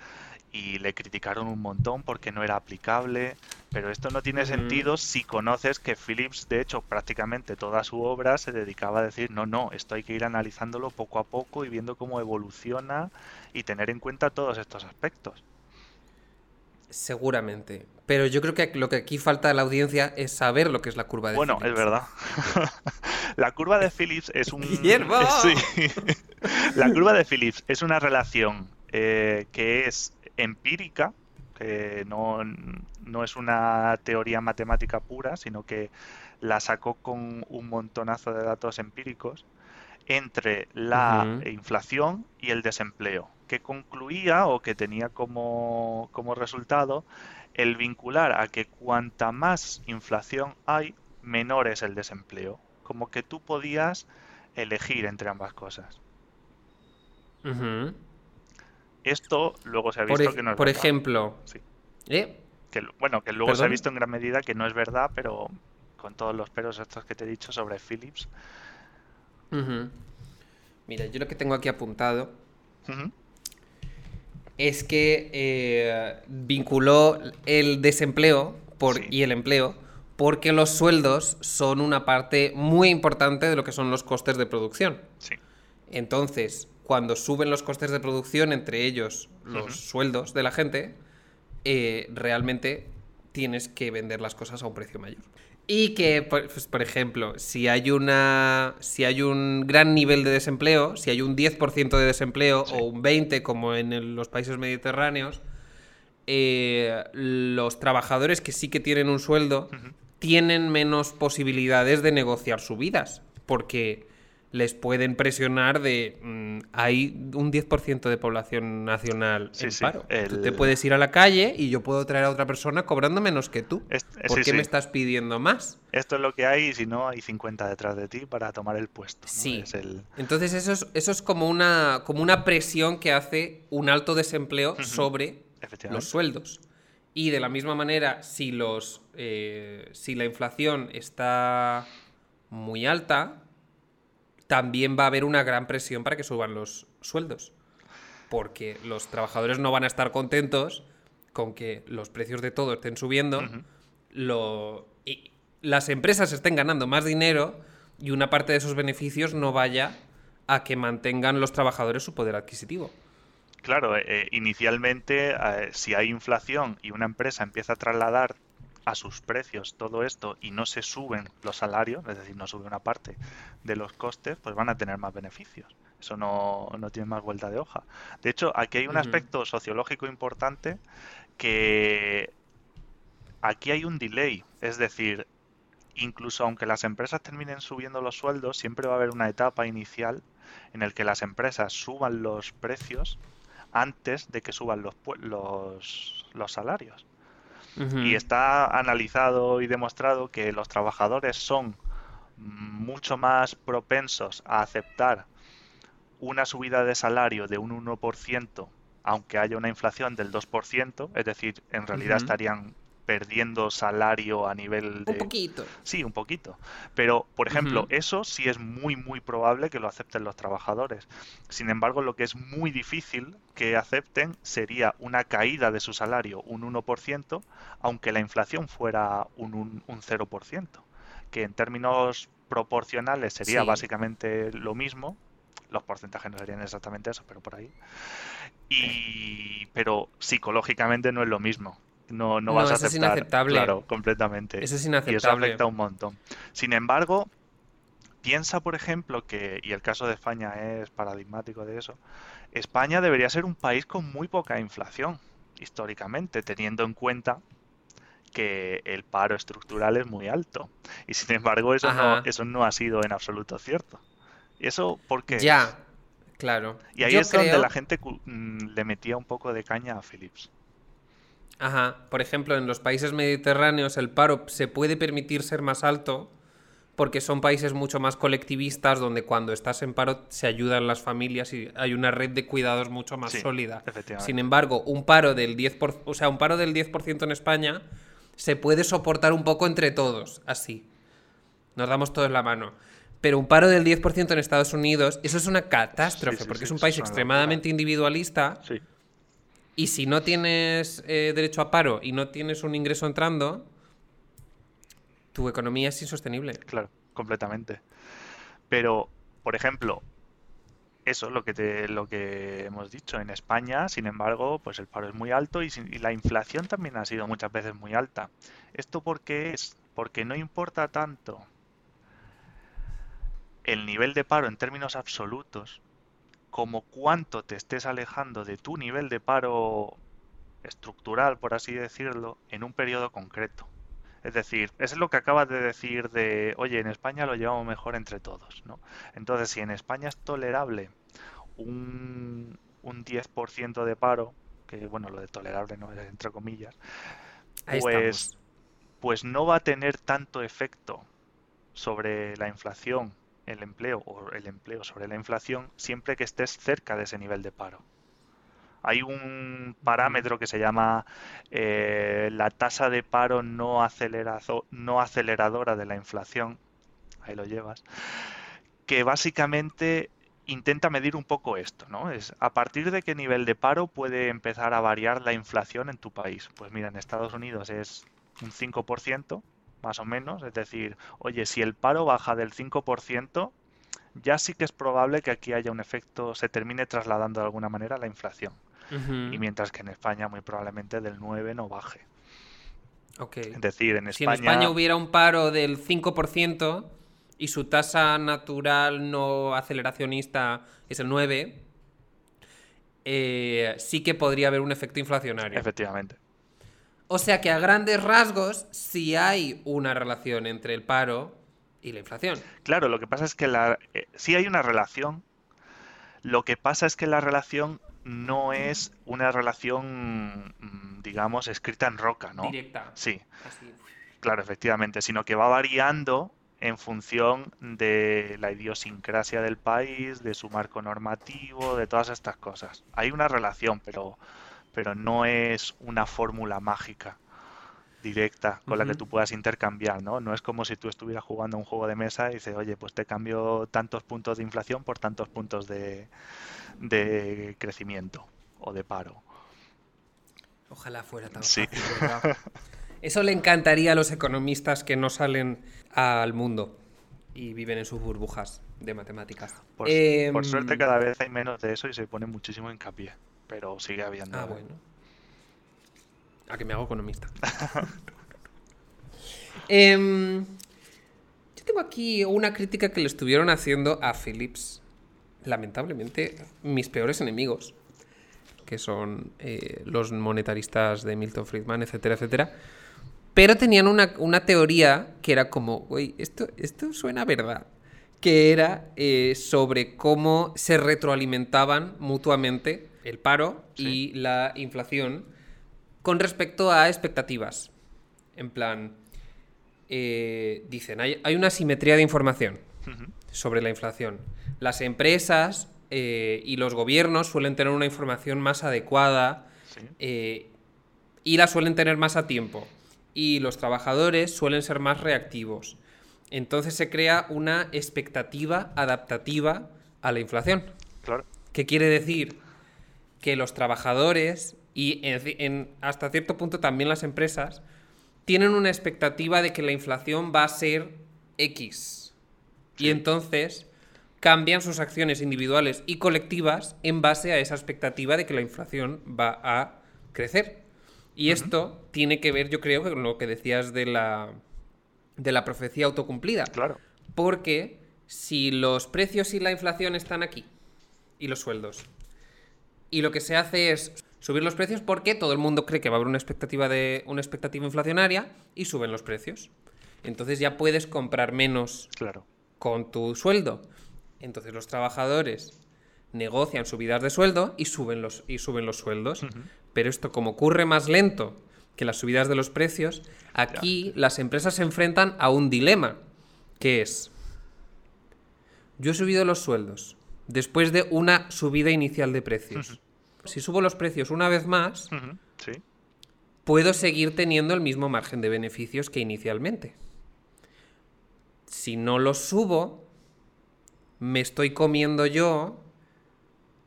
y le criticaron un montón porque no era aplicable, pero esto no tiene sentido si conoces que Phillips, de hecho, prácticamente toda su obra se dedicaba a decir, no, no, esto hay que ir analizándolo poco a poco y viendo cómo evoluciona y tener en cuenta todos estos aspectos. Seguramente. Pero yo creo que lo que aquí falta a la audiencia es saber lo que es la curva de Bueno, es verdad. la curva de Phillips es un... la curva de Phillips es una relación eh, que es empírica, que no, no, es una teoría matemática pura, sino que la sacó con un montonazo de datos empíricos entre la inflación y el desempleo, que concluía o que tenía como, como resultado el vincular a que cuanta más inflación hay, menor es el desempleo. Como que tú podías elegir entre ambas cosas. Esto luego se ha visto que no es Por ejemplo. Sí. ¿Eh? Que, bueno, que luego se ha visto en gran medida que no es verdad, pero con todos los peros estos que te he dicho sobre Philips. Mira, yo lo que tengo aquí apuntado es que eh, vinculó el desempleo por, y el empleo porque los sueldos son una parte muy importante de lo que son los costes de producción. Sí. Entonces, cuando suben los costes de producción, entre ellos los sueldos de la gente, eh, realmente tienes que vender las cosas a un precio mayor. Y que, pues, por ejemplo, si hay, una, si hay un gran nivel de desempleo, si hay un 10% de desempleo o un 20% como en los países mediterráneos, eh, los trabajadores que sí que tienen un sueldo tienen menos posibilidades de negociar subidas. Porque les pueden presionar de mm, hay un 10% de población nacional en paro. Tú te puedes ir a la calle y yo puedo traer a otra persona cobrando menos que tú. ¿Por qué me estás pidiendo más? Esto es lo que hay y si no hay 50 detrás de ti para tomar el puesto. Sí. Entonces eso es, eso es como, una, como una presión que hace un alto desempleo sobre los sueldos. Y de la misma manera, si, los, eh, si la inflación está muy alta, también va a haber una gran presión para que suban los sueldos. Porque los trabajadores no van a estar contentos con que los precios de todo estén subiendo, y las empresas estén ganando más dinero y una parte de esos beneficios no vaya a que mantengan los trabajadores su poder adquisitivo. Claro, eh, inicialmente eh, si hay inflación y una empresa empieza a trasladar a sus precios todo esto y no se suben los salarios, es decir, no sube una parte de los costes, pues van a tener más beneficios. Eso no, tiene más vuelta de hoja. De hecho, aquí hay un aspecto sociológico importante que aquí hay un delay, es decir, incluso aunque las empresas terminen subiendo los sueldos, siempre va a haber una etapa inicial en el que las empresas suban los precios antes de que suban los, los, los salarios. Y está analizado y demostrado que los trabajadores son mucho más propensos a aceptar una subida de salario de un 1%, aunque haya una inflación del 2%, es decir, en realidad estarían perdiendo salario a nivel de... Un poquito. Sí, un poquito. Pero, por ejemplo, eso sí es muy, muy probable que lo acepten los trabajadores. Sin embargo, lo que es muy difícil que acepten sería una caída de su salario, un 1%, aunque la inflación fuera un, un, 0%, que en términos proporcionales sería básicamente lo mismo. Los porcentajes no serían exactamente eso, pero por ahí. Y, pero psicológicamente no es lo mismo no, no, vas a aceptar. Es inaceptable. Claro, completamente. Eso es inaceptable. Y eso afecta un montón. Sin embargo, piensa, por ejemplo, que, y el caso de España es paradigmático de eso, España debería ser un país con muy poca inflación, históricamente, teniendo en cuenta que el paro estructural es muy alto. Y sin embargo, eso, no, eso no ha sido en absoluto cierto. ¿Y eso por qué? Ya. Claro. Y ahí es donde la gente mm, le metía un poco de caña a Philips. Ajá. Por ejemplo, en los países mediterráneos el paro se puede permitir ser más alto porque son países mucho más colectivistas donde cuando estás en paro se ayudan las familias y hay una red de cuidados mucho más sólida. Sin embargo, un paro del 10%, o sea, un paro del 10% en España se puede soportar un poco entre todos, así. Nos damos todos la mano. Pero un paro del 10% en Estados Unidos, eso es una catástrofe, porque es un país extremadamente individualista. Y si no tienes eh, derecho a paro y no tienes un ingreso entrando, tu economía es insostenible. Claro, completamente. Pero, por ejemplo, eso es lo que te, lo que hemos dicho en España, sin embargo, pues el paro es muy alto y, y, la inflación también ha sido muchas veces muy alta. ¿Esto por qué es? Porque no importa tanto el nivel de paro en términos absolutos como cuánto te estés alejando de tu nivel de paro estructural, por así decirlo, en un periodo concreto. Es decir, eso es lo que acabas de decir de, oye, en España lo llevamos mejor entre todos, ¿no? Entonces, si en España es tolerable un, un 10% de paro, que bueno, lo de tolerable no es entre comillas, pues, pues no va a tener tanto efecto sobre la inflación, el empleo o el empleo sobre la inflación siempre que estés cerca de ese nivel de paro. Hay un parámetro que se llama eh, la tasa de paro no, no aceleradora de la inflación, ahí lo llevas, que básicamente intenta medir un poco esto, ¿no? Es a partir de qué nivel de paro puede empezar a variar la inflación en tu país. Pues mira, en Estados Unidos es un 5%, más o menos, es decir, oye, si el paro baja del 5%, ya sí que es probable que aquí haya un efecto, se termine trasladando de alguna manera la inflación y mientras que en España muy probablemente del 9 no baje. Es decir, en España... Si en España hubiera un paro del 5% y su tasa natural no aceleracionista es el 9, eh, sí que podría haber un efecto inflacionario. Efectivamente. O sea que a grandes rasgos sí hay una relación entre el paro y la inflación. Claro, lo que pasa es que la, eh, sí hay una relación. Lo que pasa es que la relación no es una relación, mm, digamos, escrita en roca, ¿no? Directa. Sí. Claro, efectivamente, sino que va variando en función de la idiosincrasia del país, de su marco normativo, de todas estas cosas. Hay una relación, pero, pero no es una fórmula mágica directa con la que tú puedas intercambiar, ¿no? No es como si tú estuvieras jugando un juego de mesa y dices, oye, pues te cambio tantos puntos de inflación por tantos puntos de, de crecimiento o de paro. Ojalá fuera tan sí. Eso le encantaría a los economistas que no salen al mundo y viven en sus burbujas de matemáticas. Por, em, suerte cada vez hay menos de eso y se pone muchísimo hincapié, pero sigue habiendo. Ah, bueno. A que me hago economista. Em, yo tengo aquí una crítica que le estuvieron haciendo a Philips lamentablemente, mis peores enemigos, que son eh, los monetaristas de Milton Friedman, etcétera, etcétera. Pero tenían una, teoría que era como, güey, esto, esto suena verdad. Que era eh, sobre cómo se retroalimentaban mutuamente el paro y la inflación con respecto a expectativas. En plan, eh, dicen, hay, hay, una simetría de información sobre la inflación las empresas eh, y los gobiernos suelen tener una información más adecuada eh, y la suelen tener más a tiempo. Y los trabajadores suelen ser más reactivos. Entonces se crea una expectativa adaptativa a la inflación. Claro. ¿Qué quiere decir? Que los trabajadores y hasta cierto punto también las empresas tienen una expectativa de que la inflación va a ser X. Y entonces cambian sus acciones individuales y colectivas en base a esa expectativa de que la inflación va a crecer. Y esto tiene que ver, yo creo, con lo que decías de la, de la profecía autocumplida. Claro. Porque si los precios y la inflación están aquí, y los sueldos, y lo que se hace es subir los precios porque todo el mundo cree que va a haber una expectativa de una expectativa inflacionaria y suben los precios. Entonces ya puedes comprar menos claro. con tu sueldo. Entonces los trabajadores negocian subidas de sueldo y suben los, y suben los sueldos. Pero esto, como ocurre más lento que las subidas de los precios, aquí las empresas se enfrentan a un dilema, que es, yo he subido los sueldos después de una subida inicial de precios. Si subo los precios una vez más, puedo seguir teniendo el mismo margen de beneficios que inicialmente. Si no los subo, me estoy comiendo yo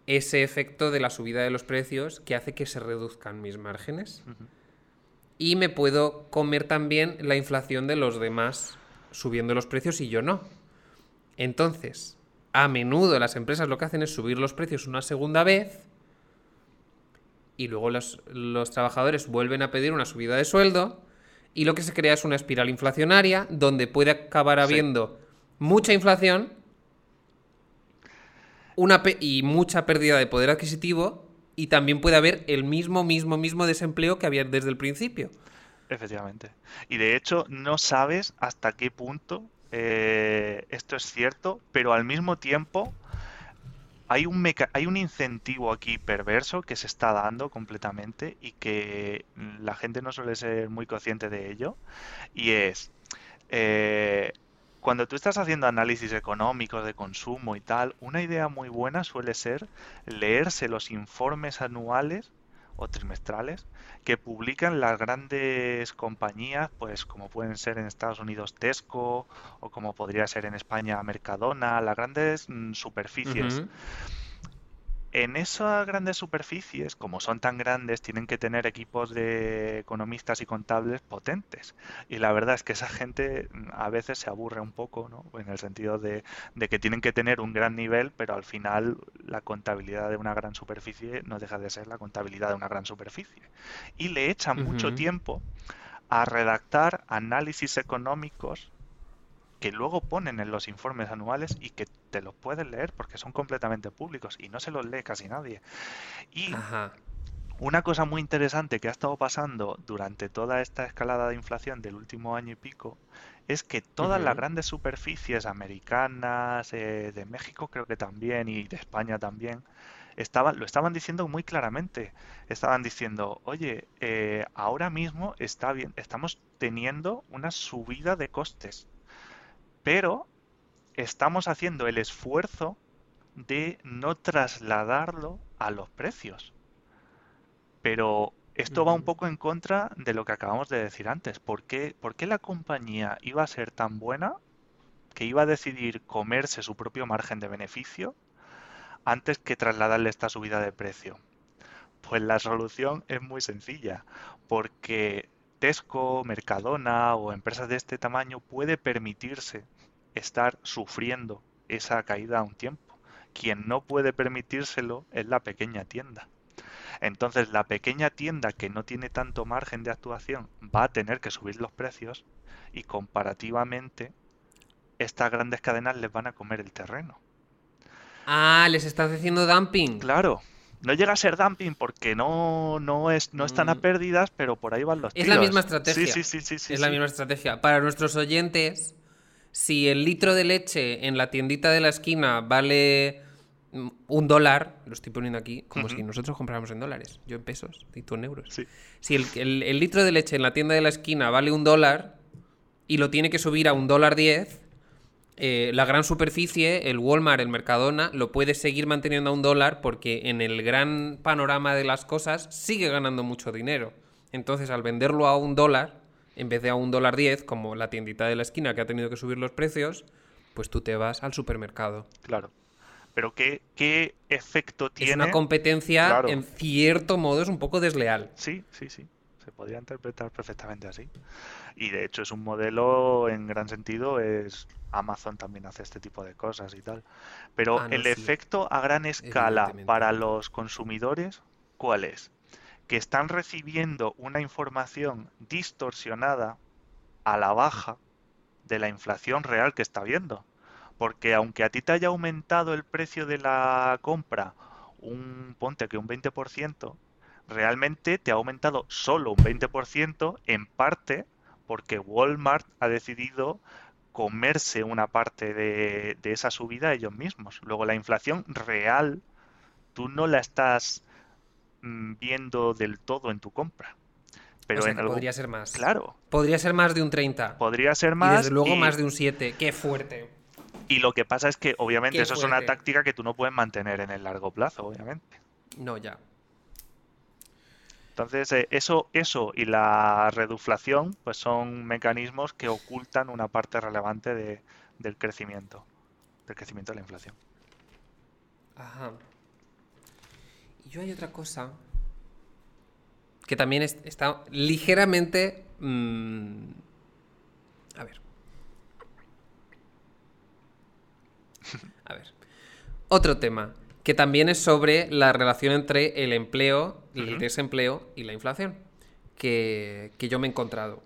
ese efecto de la subida de los precios que hace que se reduzcan mis márgenes. Y me puedo comer también la inflación de los demás subiendo los precios y yo no. Entonces, a menudo las empresas lo que hacen es subir los precios una segunda vez y luego los, trabajadores vuelven a pedir una subida de sueldo y lo que se crea es una espiral inflacionaria donde puede acabar habiendo mucha inflación una y mucha pérdida de poder adquisitivo y también puede haber el mismo, mismo, mismo desempleo que había desde el principio. Efectivamente. Y de hecho no sabes hasta qué punto eh, esto es cierto, pero al mismo tiempo hay un, hay un incentivo aquí perverso que se está dando completamente y que la gente no suele ser muy consciente de ello. Y es, eh, cuando tú estás haciendo análisis económicos de consumo y tal, una idea muy buena suele ser leerse los informes anuales o trimestrales que publican las grandes compañías, pues como pueden ser en Estados Unidos Tesco o como podría ser en España Mercadona, las grandes mm, superficies. En esas grandes superficies, como son tan grandes, tienen que tener equipos de economistas y contables potentes. Y la verdad es que esa gente mm, a veces se aburre un poco, ¿no? En el sentido de, que tienen que tener un gran nivel, pero al final la contabilidad de una gran superficie no deja de ser la contabilidad de una gran superficie. Y le echan mucho tiempo a redactar análisis económicos que luego ponen en los informes anuales y que te los puedes leer porque son completamente públicos y no se los lee casi nadie. Y una cosa muy interesante que ha estado pasando durante toda esta escalada de inflación del último año y pico es que todas las grandes superficies americanas, eh, de México creo que también y de España también, estaban, lo estaban diciendo muy claramente. Estaban diciendo, oye, eh, ahora mismo está bien, estamos teniendo una subida de costes pero estamos haciendo el esfuerzo de no trasladarlo a los precios. Pero esto va un poco en contra de lo que acabamos de decir antes. ¿Por qué, ¿Por qué, la compañía iba a ser tan buena que iba a decidir comerse su propio margen de beneficio antes que trasladarle esta subida de precio? Pues la solución es muy sencilla, porque Tesco, Mercadona o empresas de este tamaño puede permitirse estar sufriendo esa caída a un tiempo. Quien no puede permitírselo es la pequeña tienda. Entonces la pequeña tienda que no tiene tanto margen de actuación va a tener que subir los precios y comparativamente estas grandes cadenas les van a comer el terreno. Ah, les estás haciendo dumping. Claro, no llega a ser dumping porque no, no, es, no están a mm. pérdidas, pero por ahí van los tiros. Es la misma estrategia. Sí, sí, sí, sí, Es la misma estrategia. Para nuestros oyentes, si el litro de leche en la tiendita de la esquina vale mm, un dólar, lo estoy poniendo aquí, como si nosotros compráramos en dólares, yo en pesos y tú en euros. Si el, el, litro de leche en la tienda de la esquina vale un dólar y lo tiene que subir a un dólar diez, eh, la gran superficie, el Walmart, el Mercadona, lo puede seguir manteniendo a un dólar porque en el gran panorama de las cosas sigue ganando mucho dinero. Entonces, al venderlo a un dólar, en vez de a un dólar diez, como la tiendita de la esquina que ha tenido que subir los precios, pues tú te vas al supermercado. Claro. Pero ¿qué, qué efecto tiene? Es una competencia, en cierto modo, es un poco desleal. Sí, sí, sí. Se podría interpretar perfectamente así. Y de hecho es un modelo en gran sentido, es Amazon también hace este tipo de cosas y tal. Pero ah, el efecto a gran escala para los consumidores, ¿cuál es? Que están recibiendo una información distorsionada a la baja de la inflación real que está viendo. Porque aunque a ti te haya aumentado el precio de la compra un ponte que un 20%, realmente te ha aumentado solo un 20% en parte porque Walmart ha decidido comerse una parte de, esa subida ellos mismos. Luego la inflación real tú no la estás viendo del todo en tu compra. Pero en podría ser más. Claro. Podría ser más de un 30. Podría ser más. Y desde luego más de un 7. Qué fuerte. Y lo que pasa es que, obviamente, eso es una táctica que tú no puedes mantener en el largo plazo, obviamente. No, ya. Entonces, eh, eso, eso y la reduflación, pues son mecanismos que ocultan una parte relevante de, del crecimiento, del crecimiento de la inflación. Ajá. Y yo hay otra cosa que también está ligeramente... Mm, a ver. A ver. Otro tema que también es sobre la relación entre el empleo, el desempleo y la inflación, que, yo me he encontrado.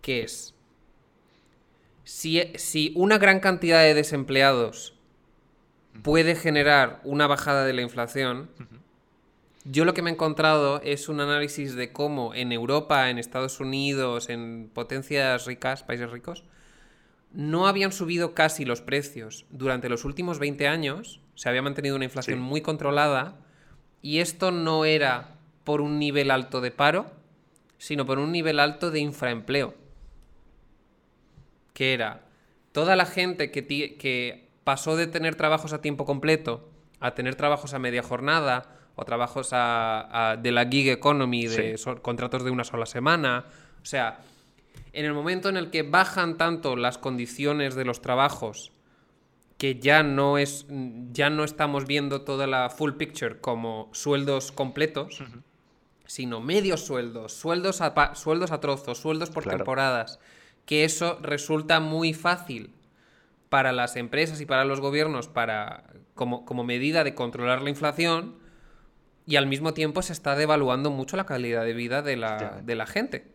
Que es, si, si una gran cantidad de desempleados puede generar una bajada de la inflación, yo lo que me he encontrado es un análisis de cómo en Europa, en Estados Unidos, en potencias ricas, países ricos, no habían subido casi los precios durante los últimos 20 años, se había mantenido una inflación muy controlada, y esto no era por un nivel alto de paro, sino por un nivel alto de infraempleo. Que era toda la gente que, que pasó de tener trabajos a tiempo completo a tener trabajos a media jornada o trabajos de la gig economy, de contratos de una sola semana. O sea, en el momento en el que bajan tanto las condiciones de los trabajos que ya no es ya no estamos viendo toda la full picture como sueldos completos, sino medios sueldos, sueldos a, sueldos a trozos, sueldos por temporadas, que eso resulta muy fácil para las empresas y para los gobiernos para como, como medida de controlar la inflación y al mismo tiempo se está devaluando mucho la calidad de vida de la, de la gente.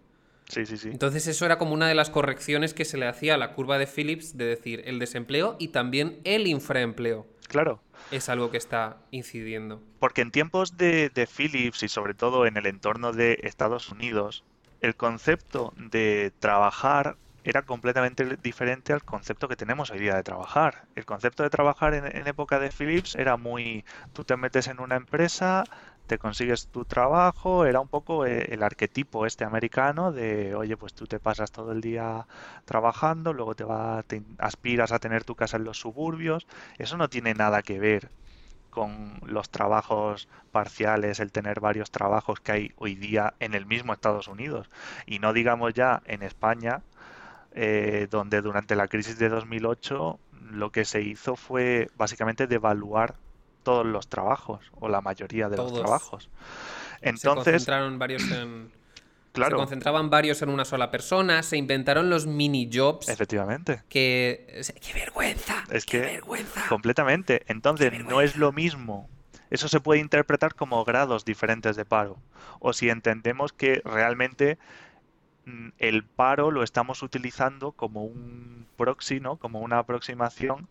Sí, sí, sí. Entonces eso era como una de las correcciones que se le hacía a la curva de Phillips, de decir el desempleo y también el infraempleo. Claro. Es algo que está incidiendo. Porque en tiempos de, de Phillips y sobre todo en el entorno de Estados Unidos, el concepto de trabajar era completamente diferente al concepto que tenemos hoy día de trabajar. El concepto de trabajar en, época de Philips era muy, tú te metes en una empresa, te consigues tu trabajo, era un poco eh, el arquetipo este americano de, oye, pues tú te pasas todo el día trabajando, luego te, va, te aspiras a tener tu casa en los suburbios. Eso no tiene nada que ver con los trabajos parciales, el tener varios trabajos que hay hoy día en el mismo Estados Unidos. Y no digamos ya en España, eh, donde durante la crisis de 2008 lo que se hizo fue básicamente devaluar todos los trabajos o la mayoría de los trabajos. Entonces, se concentraron varios en Claro. Se concentraban varios en una sola persona, se inventaron los mini jobs. Efectivamente. Que. ¡Qué vergüenza! Es qué que. Vergüenza. Completamente. Entonces, no es lo mismo. Eso se puede interpretar como grados diferentes de paro. O si entendemos que realmente el paro lo estamos utilizando como un proxy, ¿no? Como una aproximación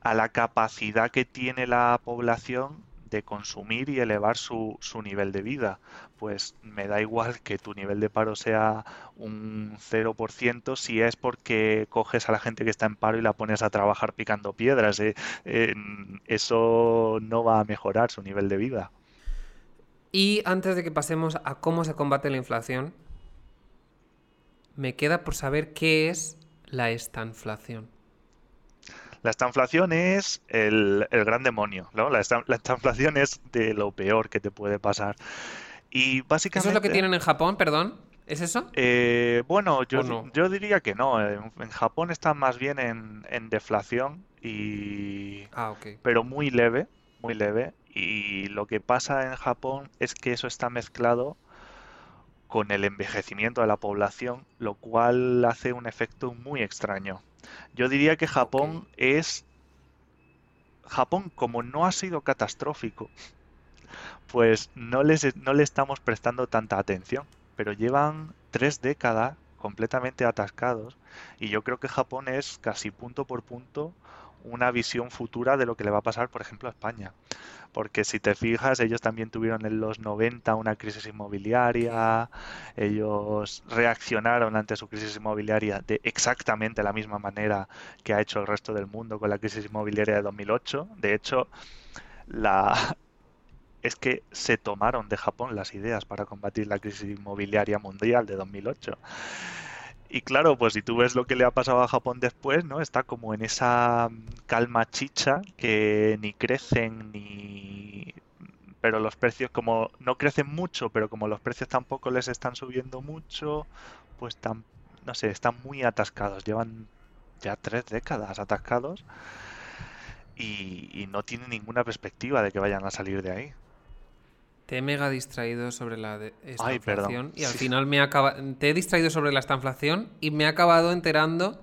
a la capacidad que tiene la población de consumir y elevar su, su, nivel de vida. Pues me da igual que tu nivel de paro sea un 0% si es porque coges a la gente que está en paro y la pones a trabajar picando piedras. ¿eh? eso no va a mejorar su nivel de vida. Y antes de que pasemos a cómo se combate la inflación, me queda por saber qué es la estanflación. La estanflación es el, gran demonio, ¿no? La, estanflación es de lo peor que te puede pasar. Y básicamente... ¿Eso es lo que tienen en Japón, perdón? ¿Es eso? Eh, bueno, yo, yo diría que no. En, Japón están más bien en, deflación y... Ah, Pero muy leve, muy leve. Y lo que pasa en Japón es que eso está mezclado con el envejecimiento de la población, lo cual hace un efecto muy extraño. Yo diría que Japón es... Japón, como no ha sido catastrófico, pues no, les, no le estamos prestando tanta atención. Pero llevan tres décadas completamente atascados y yo creo que Japón es casi punto por punto una visión futura de lo que le va a pasar, por ejemplo, a España. Porque si te fijas, ellos también tuvieron en los 90 una crisis inmobiliaria, ellos reaccionaron ante su crisis inmobiliaria de exactamente la misma manera que ha hecho el resto del mundo con la crisis inmobiliaria de 2008. De hecho, la, es que se tomaron de Japón las ideas para combatir la crisis inmobiliaria mundial de 2008. Y claro, pues si tú ves lo que le ha pasado a Japón después, ¿no? Está como en esa calma chicha que ni crecen ni... Pero los precios como no crecen mucho, pero como los precios tampoco les están subiendo mucho, pues tan, no sé, están muy atascados. Llevan ya tres décadas atascados y, no tienen ninguna perspectiva de que vayan a salir de ahí. Te he mega distraído sobre la y al final me acaba... te he distraído sobre la estanflación y me he acabado enterando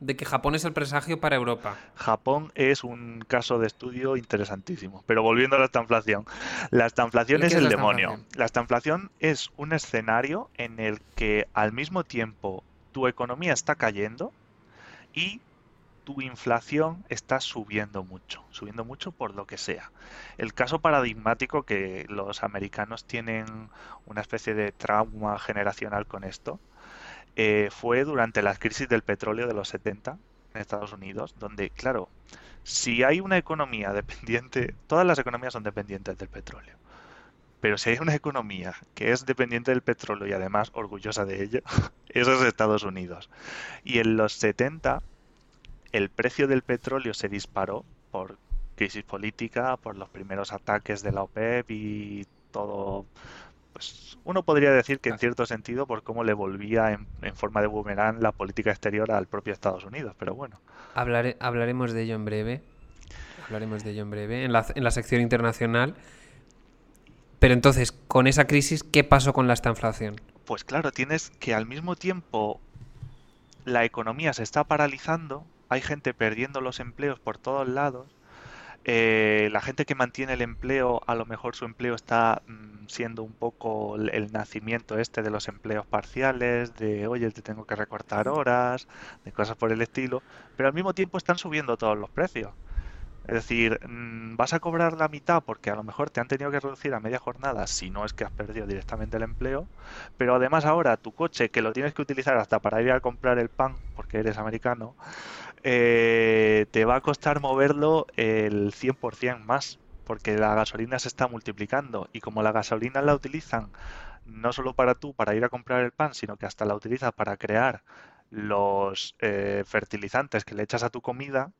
de que Japón es el presagio para Europa. Japón es un caso de estudio interesantísimo. Pero volviendo a la estanflación. La estanflación es, el demonio. La estanflación es un escenario en el que al mismo tiempo tu economía está cayendo y tu inflación está subiendo mucho, subiendo mucho por lo que sea. El caso paradigmático que los americanos tienen una especie de trauma generacional con esto eh, fue durante la crisis del petróleo de los 70 en Estados Unidos, donde, claro, si hay una economía dependiente, todas las economías son dependientes del petróleo. Pero si hay una economía que es dependiente del petróleo y además orgullosa de ello, eso es Estados Unidos. Y en los 70 el precio del petróleo se disparó por crisis política, por los primeros ataques de la OPEP y todo. Pues uno podría decir que en cierto sentido por cómo le volvía en, forma de boomerang la política exterior al propio Estados Unidos, pero bueno. hablaremos de ello en breve. Hablaremos de ello en breve en la, en la sección internacional. Pero entonces, con esa crisis, ¿qué pasó con la esta inflación? Pues claro, tienes que al mismo tiempo la economía se está paralizando, hay gente perdiendo los empleos por todos lados. Eh, la gente que mantiene el empleo, a lo mejor su empleo está mm, siendo un poco el, nacimiento este de los empleos parciales, de oye, te tengo que recortar horas, de cosas por el estilo, pero al mismo tiempo están subiendo todos los precios. Es decir, mm, vas a cobrar la mitad porque a lo mejor te han tenido que reducir a media jornada si no es que has perdido directamente el empleo, pero además ahora tu coche que lo tienes que utilizar hasta para ir a comprar el pan porque eres americano, eh, te va a costar moverlo el 100% más, porque la gasolina se está multiplicando y como la gasolina la utilizan no solo para tú, para ir a comprar el pan, sino que hasta la utilizas para crear los eh, fertilizantes que le echas a tu comida,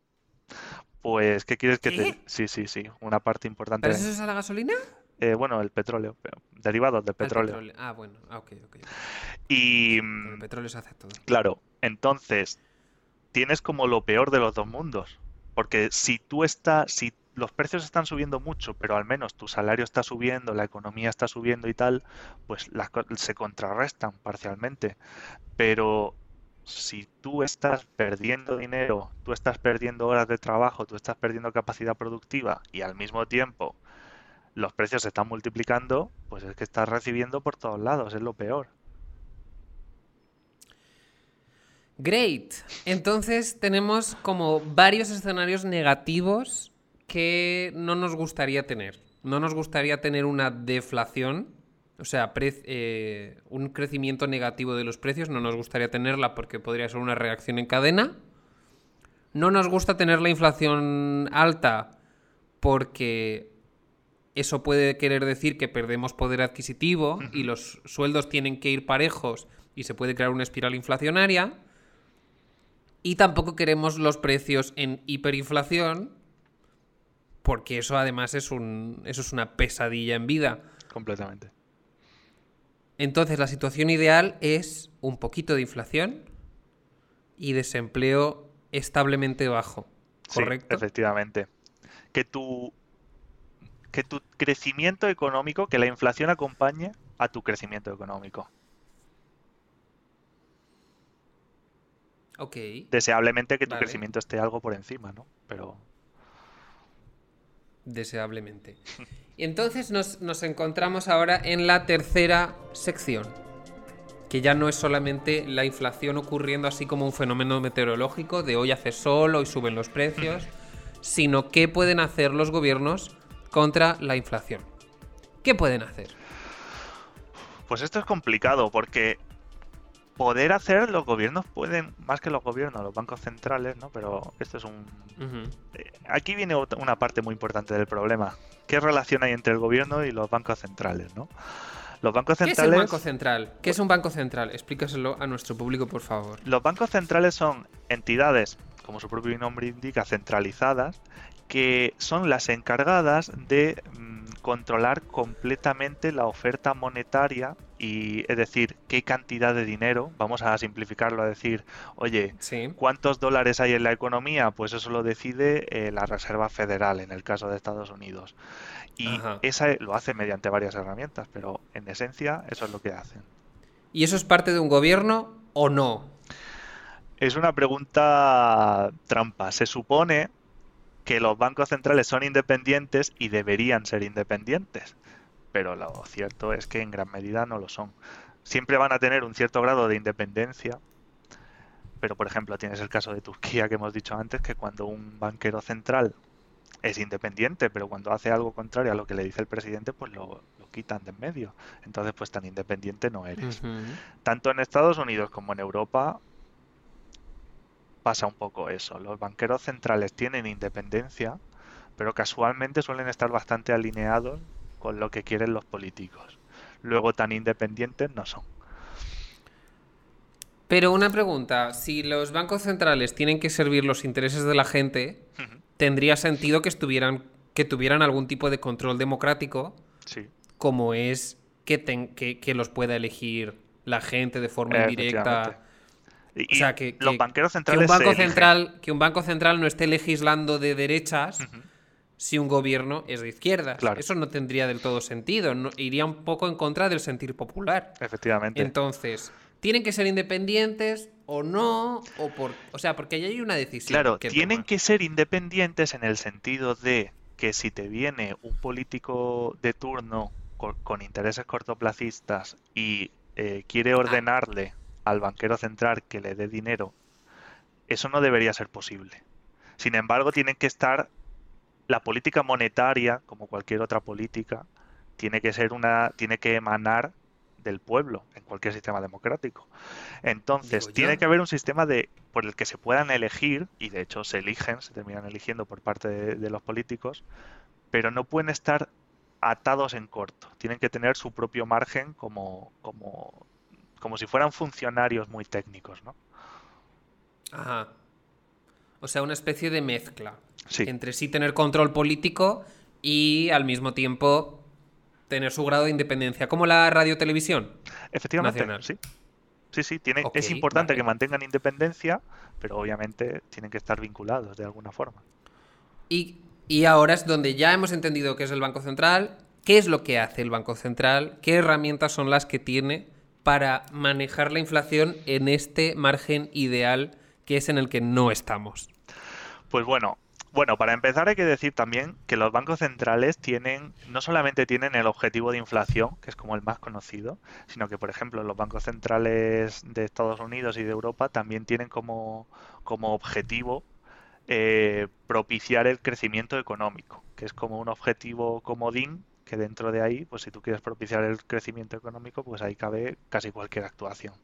pues, ¿qué quieres que te...? Sí, sí, sí, una parte importante. ¿Pero eso es a la gasolina? Eh, bueno, el petróleo, derivados del petróleo. Ah, bueno, ah, ok, ok. Y... el petróleo se hace todo. Claro, entonces, tienes como lo peor de los dos mundos. Porque si tú estás, si los precios están subiendo mucho, pero al menos tu salario está subiendo, la economía está subiendo y tal, pues las, se contrarrestan parcialmente. Pero si tú estás perdiendo dinero, tú estás perdiendo horas de trabajo, tú estás perdiendo capacidad productiva y al mismo tiempo los precios se están multiplicando, pues es que estás recibiendo por todos lados, es lo peor. Great. Entonces tenemos como varios escenarios negativos que no nos gustaría tener. No nos gustaría tener una deflación, o sea, eh, un crecimiento negativo de los precios, no nos gustaría tenerla porque podría ser una reacción en cadena. No nos gusta tener la inflación alta porque eso puede querer decir que perdemos poder adquisitivo y los sueldos tienen que ir parejos y se puede crear una espiral inflacionaria. Y tampoco queremos los precios en hiperinflación, porque eso además es, un, eso es una pesadilla en vida. Completamente. Entonces la situación ideal es un poquito de inflación y desempleo establemente bajo. ¿Correcto? efectivamente. Que tu, que tu crecimiento económico, que la inflación acompañe a tu crecimiento económico. Deseablemente que tu crecimiento esté algo por encima, ¿no? Pero. Deseablemente. Y entonces nos, nos encontramos ahora en la tercera sección. Que ya no es solamente la inflación ocurriendo así como un fenómeno meteorológico de hoy hace sol, hoy suben los precios, sino qué pueden hacer los gobiernos contra la inflación. ¿Qué pueden hacer? Pues esto es complicado porque poder hacer, los gobiernos pueden, más que los gobiernos, los bancos centrales, ¿no? Pero esto es un... Eh, aquí viene una parte muy importante del problema. ¿Qué relación hay entre el gobierno y los bancos centrales, ¿no? Los bancos centrales... ¿Qué es el banco central? ¿Qué es un banco central? Explícaselo a nuestro público, por favor. Los bancos centrales son entidades, como su propio nombre indica, centralizadas, que son las encargadas de mm, controlar completamente la oferta monetaria y es decir, qué cantidad de dinero, vamos a simplificarlo a decir, oye, ¿cuántos dólares hay en la economía? Pues eso lo decide eh, la Reserva Federal en el caso de Estados Unidos. Y esa lo hace mediante varias herramientas, pero en esencia eso es lo que hacen. ¿Y eso es parte de un gobierno o no? Es una pregunta trampa. Se supone que los bancos centrales son independientes y deberían ser independientes, pero lo cierto es que en gran medida no lo son. Siempre van a tener un cierto grado de independencia, pero por ejemplo tienes el caso de Turquía que hemos dicho antes, que cuando un banquero central es independiente, pero cuando hace algo contrario a lo que le dice el presidente, pues lo, quitan de en medio. Entonces, pues tan independiente no eres. Tanto en Estados Unidos como en Europa pasa un poco eso. Los banqueros centrales tienen independencia, pero casualmente suelen estar bastante alineados con lo que quieren los políticos. Luego tan independientes no son. Pero una pregunta, si los bancos centrales tienen que servir los intereses de la gente, tendría sentido que estuvieran que tuvieran algún tipo de control democrático, sí. como es que, que, los pueda elegir la gente de forma indirecta o sea, que, los banqueros centrales. Que un banco, central, que un banco central no esté legislando de derechas si un gobierno es de izquierdas. Eso no tendría del todo sentido. iría un poco en contra del sentir popular. Efectivamente. Entonces, ¿tienen que ser independientes o no? O, por, o sea, porque ahí hay una decisión. Claro, tienen que ser independientes en el sentido de que si te viene un político de turno con, intereses cortoplacistas y eh, quiere ah. ordenarle al banquero central que le dé dinero, eso no debería ser posible. Sin embargo, tienen que estar la política monetaria, como cualquier otra política, tiene que ser una, tiene que emanar del pueblo en cualquier sistema democrático. Entonces, tiene que haber un sistema de por el que se puedan elegir, y de hecho se eligen, se terminan eligiendo por parte de, de los políticos, pero no pueden estar atados en corto. Tienen que tener su propio margen como, como como si fueran funcionarios muy técnicos, ¿no? Ajá. O sea, una especie de mezcla. Entre sí tener control político y al mismo tiempo tener su grado de independencia, como la radio-televisión. Efectivamente, sí. Sí, sí, tiene, es importante que mantengan independencia, pero obviamente tienen que estar vinculados de alguna forma. Y, y ahora es donde ya hemos entendido qué es el Banco Central, qué es lo que hace el Banco Central, qué herramientas son las que tiene para manejar la inflación en este margen ideal que es en el que no estamos? Pues bueno, bueno, para empezar hay que decir también que los bancos centrales tienen, no solamente tienen el objetivo de inflación, que es como el más conocido, sino que, por ejemplo, los bancos centrales de Estados Unidos y de Europa también tienen como, como objetivo eh, propiciar el crecimiento económico, que es como un objetivo comodín que dentro de ahí, pues si tú quieres propiciar el crecimiento económico, pues ahí cabe casi cualquier actuación.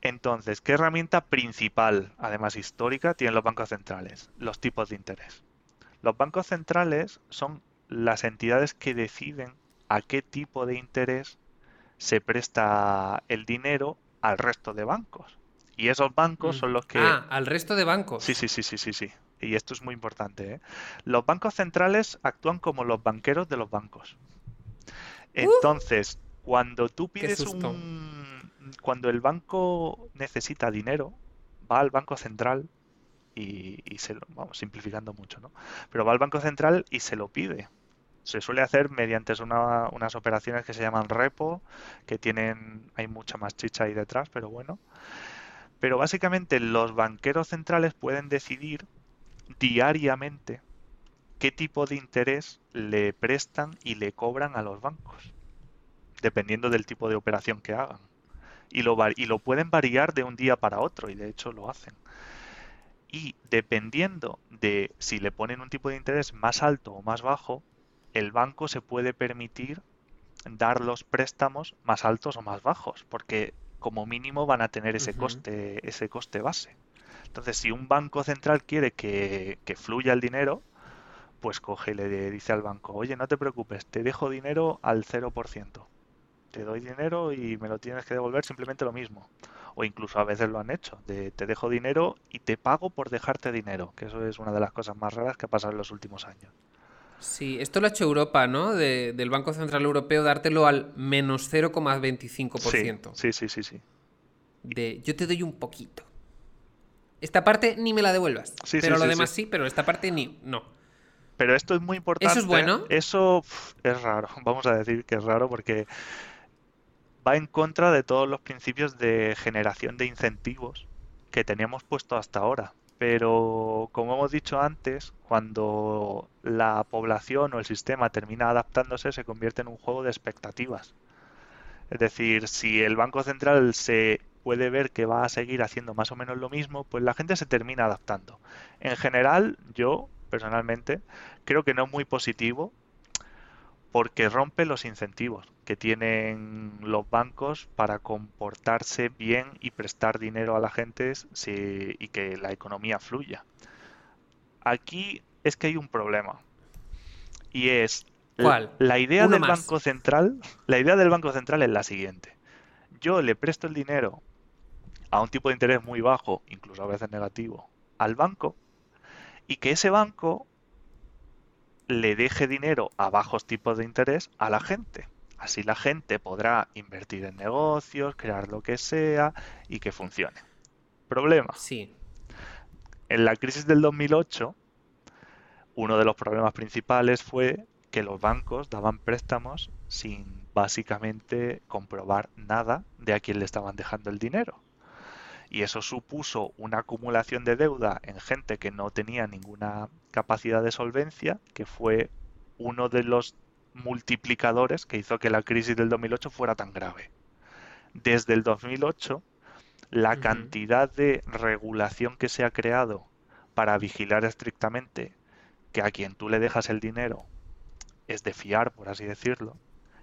Entonces, ¿qué herramienta principal, además histórica, tienen los bancos centrales? Los tipos de interés. Los bancos centrales son las entidades que deciden a qué tipo de interés se presta el dinero al resto de bancos. Y esos bancos mm. son los que... Ah, al resto de bancos. Sí, sí, sí, sí, sí, sí y esto es muy importante, ¿eh? los bancos centrales actúan como los banqueros de los bancos. Uh. Entonces, cuando tú pides un... Cuando el banco necesita dinero, va al banco central y, se lo... Vamos, simplificando mucho, ¿no? Pero va al banco central y se lo pide. Se suele hacer mediante unas operaciones que se llaman repo, que tienen... Hay mucha más chicha ahí detrás, pero bueno. Pero básicamente los banqueros centrales pueden decidir diariamente qué tipo de interés le prestan y le cobran a los bancos, dependiendo del tipo de operación que hagan. Y lo, y lo pueden variar de un día para otro, y de hecho lo hacen. Y dependiendo de si le ponen un tipo de interés más alto o más bajo, el banco se puede permitir dar los préstamos más altos o más bajos, porque como mínimo van a tener ese coste, ese coste base. Entonces, si un banco central quiere que, que fluya el dinero, pues coge y le dice al banco, oye, no te preocupes, te dejo dinero al 0%. Te doy dinero y me lo tienes que devolver simplemente lo mismo. O incluso a veces lo han hecho, de te dejo dinero y te pago por dejarte dinero, que eso es una de las cosas más raras que ha pasado en los últimos años. Sí, esto lo ha hecho Europa, ¿no? del Banco Central Europeo, dártelo al menos 0,25%. Sí, sí, sí, sí, De yo te doy un poquito. Esta parte ni me la devuelvas. pero lo demás sí, pero esta parte ni. No. Pero esto es muy importante. ¿Eso es bueno? Eso es raro. Vamos a decir que es raro porque va en contra de todos los principios de generación de incentivos que teníamos puesto hasta ahora. Pero como hemos dicho antes, cuando la población o el sistema termina adaptándose, se convierte en un juego de expectativas. Es decir, si el Banco Central se puede ver que va a seguir haciendo más o menos lo mismo, pues la gente se termina adaptando. En general, yo personalmente creo que no es muy positivo porque rompe los incentivos que tienen los bancos para comportarse bien y prestar dinero a la gente y que la economía fluya. Aquí es que hay un problema. Y es ¿Cuál? La, idea del Banco Central, la idea del Banco Central es la siguiente. Yo le presto el dinero a un tipo de interés muy bajo, incluso a veces negativo, al banco y que ese banco le deje dinero a bajos tipos de interés a la gente. Así la gente podrá invertir en negocios, crear lo que sea y que funcione. Problema. Sí. En la crisis del 2008, uno de los problemas principales fue que los bancos daban préstamos sin básicamente comprobar nada de a quién le estaban dejando el dinero y eso supuso una acumulación de deuda en gente que no tenía ninguna capacidad de solvencia, que fue uno de los multiplicadores que hizo que la crisis del 2008 fuera tan grave. Desde el 2008, la cantidad de regulación que se ha creado para vigilar estrictamente que a quien tú le dejas el dinero es de fiar, por así decirlo,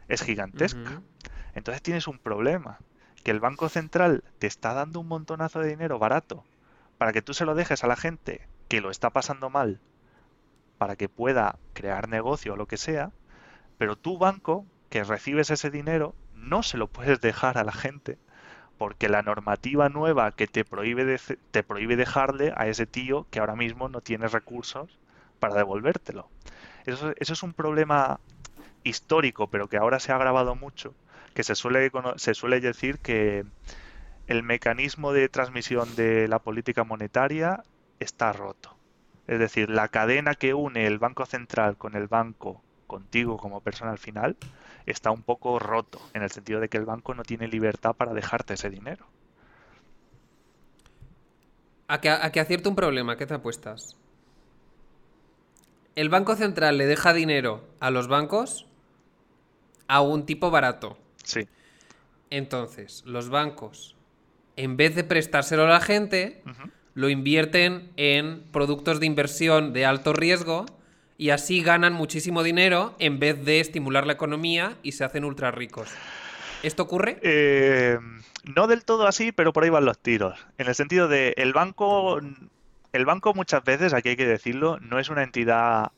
es gigantesca. Entonces tienes un problema que el Banco Central te está dando un montonazo de dinero barato para que tú se lo dejes a la gente que lo está pasando mal para que pueda crear negocio o lo que sea, pero tu banco que recibes ese dinero no se lo puedes dejar a la gente porque la normativa nueva que te prohíbe, te prohíbe dejarle a ese tío que ahora mismo no tiene recursos para devolvértelo. Eso, eso es un problema histórico, pero que ahora se ha agravado mucho que se suele, se suele decir que el mecanismo de transmisión de la política monetaria está roto. Es decir, la cadena que une el Banco Central con el banco, contigo como persona al final, está un poco roto, en el sentido de que el banco no tiene libertad para dejarte ese dinero. ¿A que, a que acierta un problema? ¿Qué te apuestas? El Banco Central le deja dinero a los bancos a un tipo barato. Sí. Entonces, los bancos, en vez de prestárselo a la gente, lo invierten en productos de inversión de alto riesgo y así ganan muchísimo dinero en vez de estimular la economía y se hacen ultra ricos. ¿Esto ocurre? Eh, no del todo así, pero por ahí van los tiros. En el sentido de el banco, el banco muchas veces, aquí hay que decirlo, no es una entidad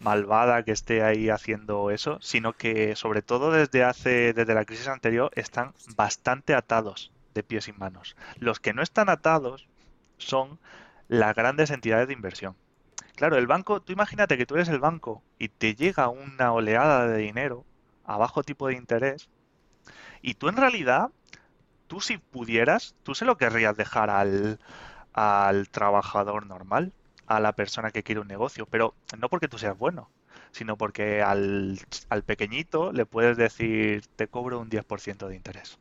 malvada que esté ahí haciendo eso, sino que sobre todo desde hace desde la crisis anterior están bastante atados de pies y manos. Los que no están atados son las grandes entidades de inversión. Claro, el banco, tú imagínate que tú eres el banco y te llega una oleada de dinero a bajo tipo de interés y tú en realidad, tú si pudieras, tú se lo querrías dejar al, al trabajador normal a la persona que quiere un negocio, pero no porque tú seas bueno, sino porque al, pequeñito le puedes decir, te cobro un 10% de interés.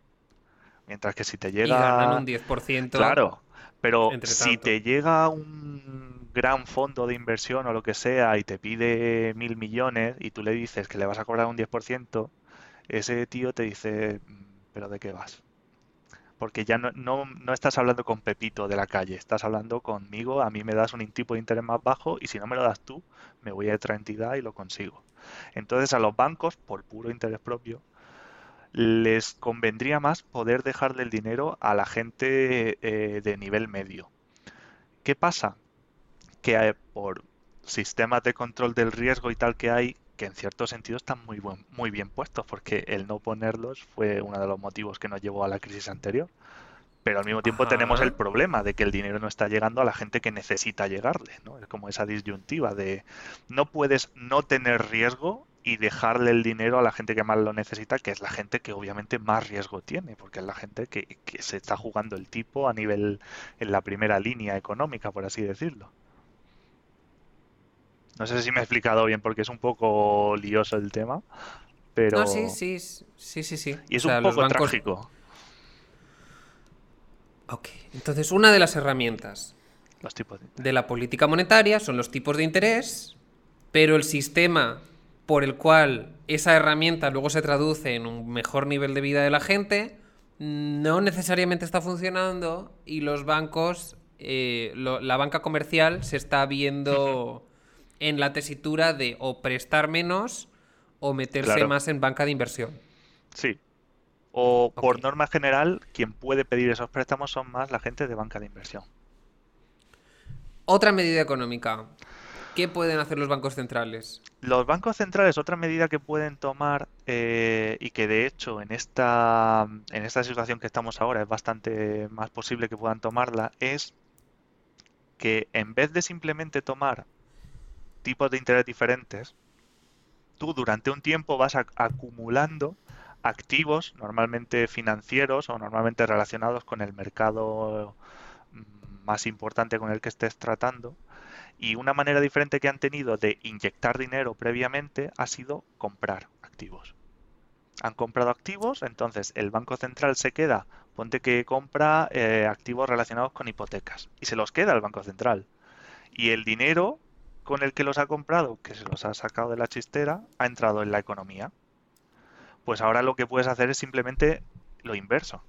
Mientras que si te llega... Y ganan un 10%. Claro, pero si te llega un gran fondo de inversión o lo que sea y te pide mil millones y tú le dices que le vas a cobrar un 10%, ese tío te dice, mm, pero ¿de qué vas? Porque ya no, no, estás hablando con Pepito de la calle, estás hablando conmigo, a mí me das un tipo de interés más bajo y si no me lo das tú, me voy a otra entidad y lo consigo. Entonces a los bancos, por puro interés propio, les convendría más poder dejarle el dinero a la gente eh, de nivel medio. ¿Qué pasa? Que eh, por sistemas de control del riesgo y tal que hay, que en cierto sentido están muy, muy bien puestos, porque el no ponerlos fue uno de los motivos que nos llevó a la crisis anterior. Pero al mismo tiempo tenemos el problema de que el dinero no está llegando a la gente que necesita llegarle, ¿no? Es como esa disyuntiva de no puedes no tener riesgo y dejarle el dinero a la gente que más lo necesita, que es la gente que obviamente más riesgo tiene, porque es la gente que, que se está jugando el tipo a nivel en la primera línea económica, por así decirlo. No sé si me he explicado bien porque es un poco lioso el tema, pero... No, sí, sí, sí, sí, sí. Y es un poco trágico. Ok, entonces una de las herramientas los tipos de, de la política monetaria son los tipos de interés, pero el sistema por el cual esa herramienta luego se traduce en un mejor nivel de vida de la gente no necesariamente está funcionando y los bancos, eh, la banca comercial se está viendo en la tesitura de o prestar menos o meterse más en banca de inversión. Sí. O por norma general, quien puede pedir esos préstamos son más la gente de banca de inversión. Otra medida económica. ¿Qué pueden hacer los bancos centrales? Los bancos centrales, otra medida que pueden tomar eh, y que de hecho en esta, en esta situación que estamos ahora es bastante más posible que puedan tomarla, es que en vez de simplemente tomar tipos de interés diferentes, tú durante un tiempo vas acumulando activos, normalmente financieros o normalmente relacionados con el mercado mm, más importante con el que estés tratando. Y una manera diferente que han tenido de inyectar dinero previamente ha sido comprar activos. Han comprado activos, entonces el Banco Central se queda, ponte que compra eh, activos relacionados con hipotecas, y se los queda el Banco Central. Y el dinero con el que los ha comprado, que se los ha sacado de la chistera, ha entrado en la economía. Pues ahora lo que puedes hacer es simplemente lo inverso.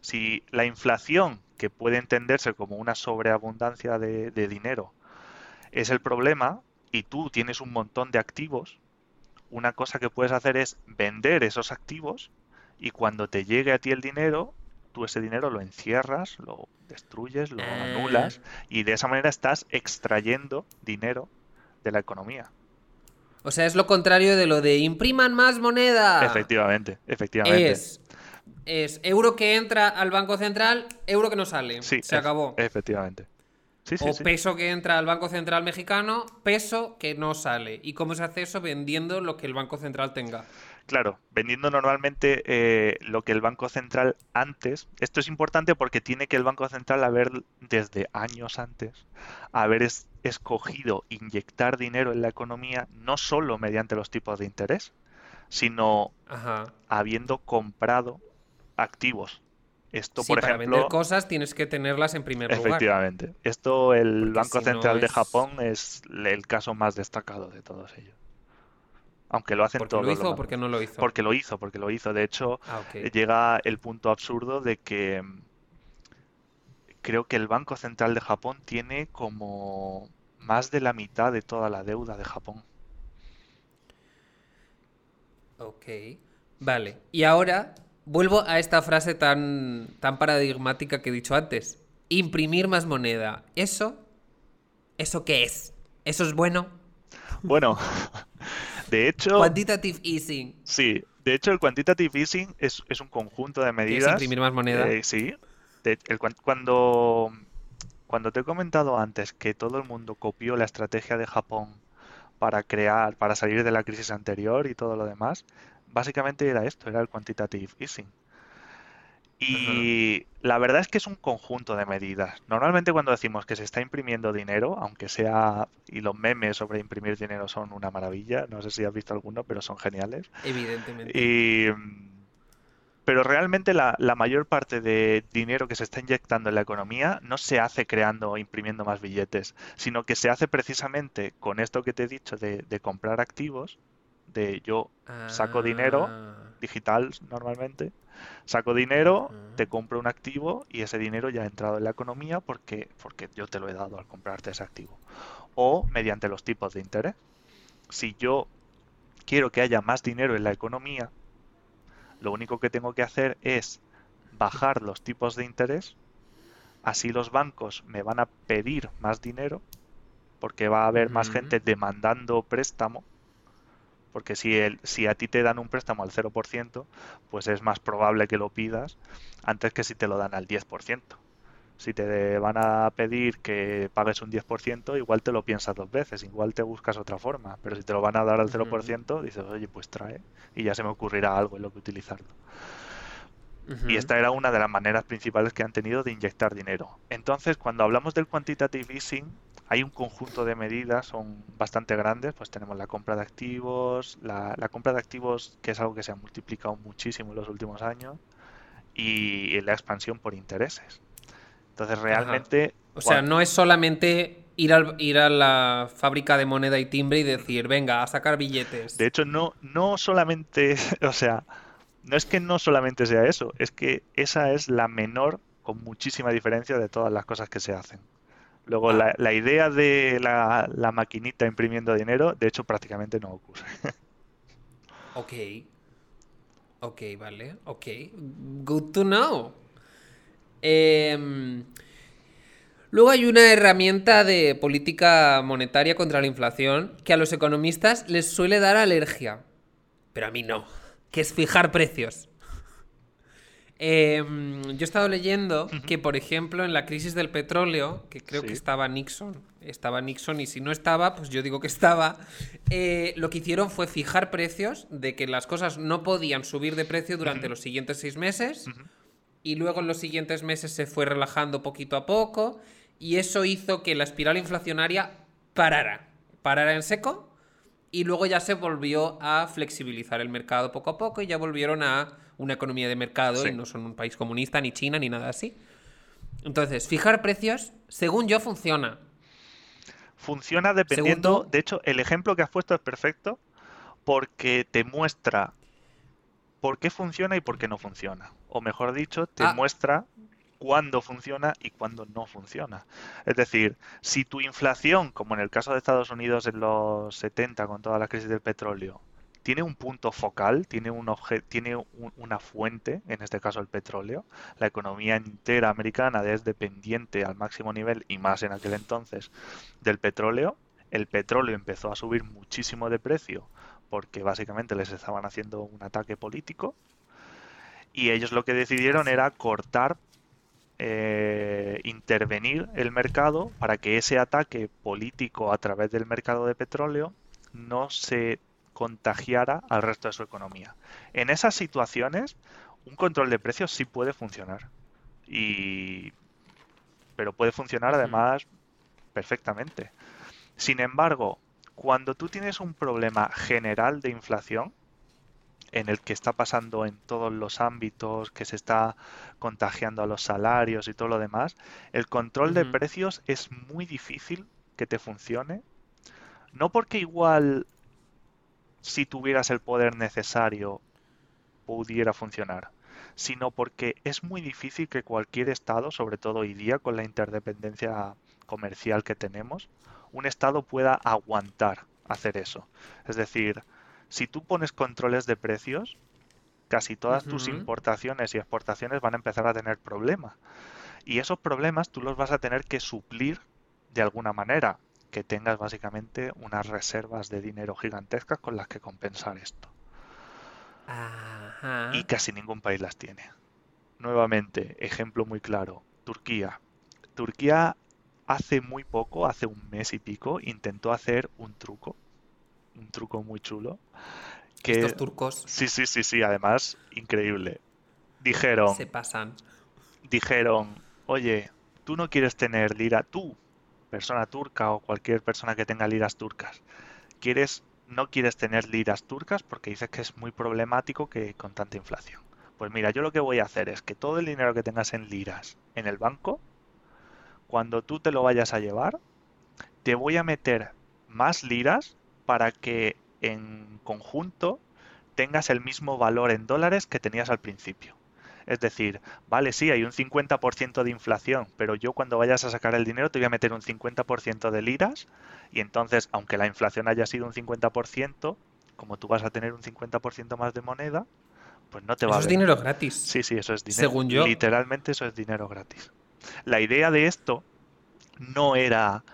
Si la inflación, que puede entenderse como una sobreabundancia de, dinero, es el problema y tú tienes un montón de activos, una cosa que puedes hacer es vender esos activos y cuando te llegue a ti el dinero, tú ese dinero lo encierras, lo destruyes, lo ah. anulas y de esa manera estás extrayendo dinero de la economía. O sea, es lo contrario de lo de impriman más moneda. Efectivamente, efectivamente. Es, es euro que entra al Banco Central, euro que no sale. Sí, se acabó. Efectivamente. o peso que entra al Banco Central mexicano, peso que no sale. ¿Y cómo se hace eso? Vendiendo lo que el Banco Central tenga. Claro, vendiendo normalmente eh, lo que el Banco Central antes. Esto es importante porque tiene que el Banco Central haber, desde años antes, haber escogido inyectar dinero en la economía no solo mediante los tipos de interés, sino habiendo comprado activos. Esto, por para ejemplo. vender cosas tienes que tenerlas en primer lugar. Efectivamente. Esto, el Banco Central de Japón es el caso más destacado de todos ellos. Aunque lo hacen ¿Porque todos. ¿Lo hizo o porque no lo hizo? Porque lo hizo, porque lo hizo. De hecho, ah, llega el punto absurdo de que mm, creo que el Banco Central de Japón tiene como más de la mitad de toda la deuda de Japón. Ok. Vale. Y ahora vuelvo a esta frase tan, tan paradigmática que he dicho antes. Imprimir más moneda. ¿Eso? ¿Eso qué es? ¿Eso es bueno? Bueno, De hecho... Quantitative easing. Sí, de hecho el quantitative easing es, un conjunto de medidas... ¿Es imprimir más moneda? Eh, sí. cuando, cuando te he comentado antes que todo el mundo copió la estrategia de Japón para crear, para salir de la crisis anterior y todo lo demás, básicamente era esto, era el quantitative easing. Y la verdad es que es un conjunto de medidas. Normalmente cuando decimos que se está imprimiendo dinero, aunque sea, y los memes sobre imprimir dinero son una maravilla, no sé si has visto alguno, pero son geniales. Evidentemente. Y, pero realmente la, mayor parte de dinero que se está inyectando en la economía no se hace creando o imprimiendo más billetes, sino que se hace precisamente con esto que te he dicho de, de comprar activos, de yo saco dinero ah. digital normalmente Saco dinero, te compro un activo y ese dinero ya ha entrado en la economía porque, porque yo te lo he dado al comprarte ese activo. O mediante los tipos de interés. Si yo quiero que haya más dinero en la economía, Lo único que tengo que hacer es bajar los tipos de interés, así los bancos me van a pedir más dinero, porque va a haber más gente demandando préstamo, porque si, el, si a ti te dan un préstamo al 0%, pues es más probable que lo pidas antes que si te lo dan al 10%. Si te van a pedir que pagues un 10%, igual te lo piensas dos veces, igual te buscas otra forma. Pero si te lo van a dar al 0%, dices, oye, pues trae y ya se me ocurrirá algo en lo que utilizarlo. Y esta era una de las maneras principales que han tenido de inyectar dinero. Entonces, cuando hablamos del quantitative easing, hay un conjunto de medidas, son bastante grandes, pues tenemos la compra de activos, la, la compra de activos que es algo que se ha multiplicado muchísimo en los últimos años, y la expansión por intereses. Entonces realmente... O sea, no es solamente ir, ir a la fábrica de moneda y timbre y decir, venga, a sacar billetes. De hecho, no, no solamente, o sea, no es que no solamente sea eso, es que esa es la menor, con muchísima diferencia de todas las cosas que se hacen. Luego, ah. la, idea de la, la, maquinita imprimiendo dinero, de hecho, prácticamente no ocurre. ok. Ok, vale. Ok. Good to know. Em, luego hay una herramienta de política monetaria contra la inflación que a los economistas les suele dar alergia. Pero a mí no. Que es fijar precios. Em, yo he estado leyendo que, por ejemplo, en la crisis del petróleo, que creo que estaba Nixon, estaba Nixon y si no estaba, pues yo digo que estaba, eh, lo que hicieron fue fijar precios de que las cosas no podían subir de precio durante los siguientes seis meses y luego en los siguientes meses se fue relajando poquito a poco y eso hizo que la espiral inflacionaria parara, parara en seco y luego ya se volvió a flexibilizar el mercado poco a poco y ya volvieron a una economía de mercado y no son un país comunista ni China ni nada así. Entonces, fijar precios, según yo, funciona. Funciona dependiendo, de hecho, el ejemplo que has puesto es perfecto porque te muestra por qué funciona y por qué no funciona. O mejor dicho, te ah. muestra cuándo funciona y cuándo no funciona. Es decir, si tu inflación, como en el caso de Estados Unidos en los 70 con toda la crisis del petróleo, tiene un punto focal, tiene, un tiene una fuente, en este caso el petróleo, la economía entera americana es dependiente al máximo nivel y más en aquel entonces del petróleo, el petróleo empezó a subir muchísimo de precio porque básicamente les estaban haciendo un ataque político y ellos lo que decidieron era cortar, eh, intervenir el mercado para que ese ataque político a través del mercado de petróleo no se contagiara al resto de su economía. En esas situaciones, un control de precios sí puede funcionar. Y... Pero puede funcionar además perfectamente. Sin embargo, cuando tú tienes un problema general de inflación, en el que está pasando en todos los ámbitos, que se está contagiando a los salarios y todo lo demás, el control de precios es muy difícil que te funcione. No porque igual si tuvieras el poder necesario pudiera funcionar, sino porque es muy difícil que cualquier estado, sobre todo hoy día con la interdependencia comercial que tenemos, un Estado pueda aguantar hacer eso. Es decir, si tú pones controles de precios, casi todas tus importaciones y exportaciones van a empezar a tener problemas. Y esos problemas tú los vas a tener que suplir de alguna manera, que tengas básicamente unas reservas de dinero gigantescas con las que compensar esto. Y casi ningún país las tiene. Nuevamente, ejemplo muy claro, Turquía. Turquía hace muy poco, hace un mes y pico, intentó hacer un truco, un truco muy chulo. Que, Estos turcos. Sí, sí, sí, sí, además, increíble. Dijeron. Se pasan. Dijeron, oye, tú no quieres tener lira, tú, persona turca o cualquier persona que tenga liras turcas, quieres, no quieres tener liras turcas porque dices que es muy problemático que con tanta inflación. Pues mira, yo lo que voy a hacer es que todo el dinero que tengas en liras en el banco, cuando tú te lo vayas a llevar, te voy a meter más liras para que en conjunto tengas el mismo valor en dólares que tenías al principio. Es decir, vale, sí, hay un 50% de inflación, pero yo cuando vayas a sacar el dinero te voy a meter un 50% de liras y entonces, aunque la inflación haya sido un 50%, como tú vas a tener un 50% más de moneda, pues no te va eso es dinero gratis. Sí, sí, eso es dinero. Según yo. Literalmente eso es dinero gratis. La idea de esto no era,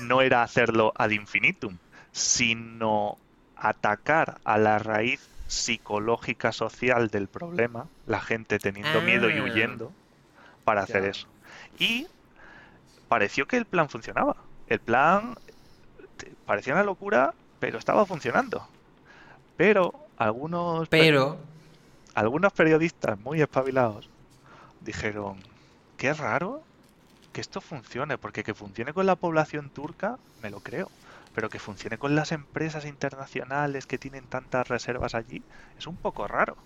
no era hacerlo ad infinitum, sino atacar a la raíz psicológica social del problema, la gente teniendo miedo y Ah. huyendo, para hacer Ya. eso. Y pareció que el plan funcionaba. El plan parecía una locura, pero estaba funcionando. Pero algunos pe- Pero, algunos periodistas muy espabilados dijeron, qué raro que esto funcione, porque que funcione con la población turca, me lo creo, pero que funcione con las empresas internacionales que tienen tantas reservas allí, es un poco raro.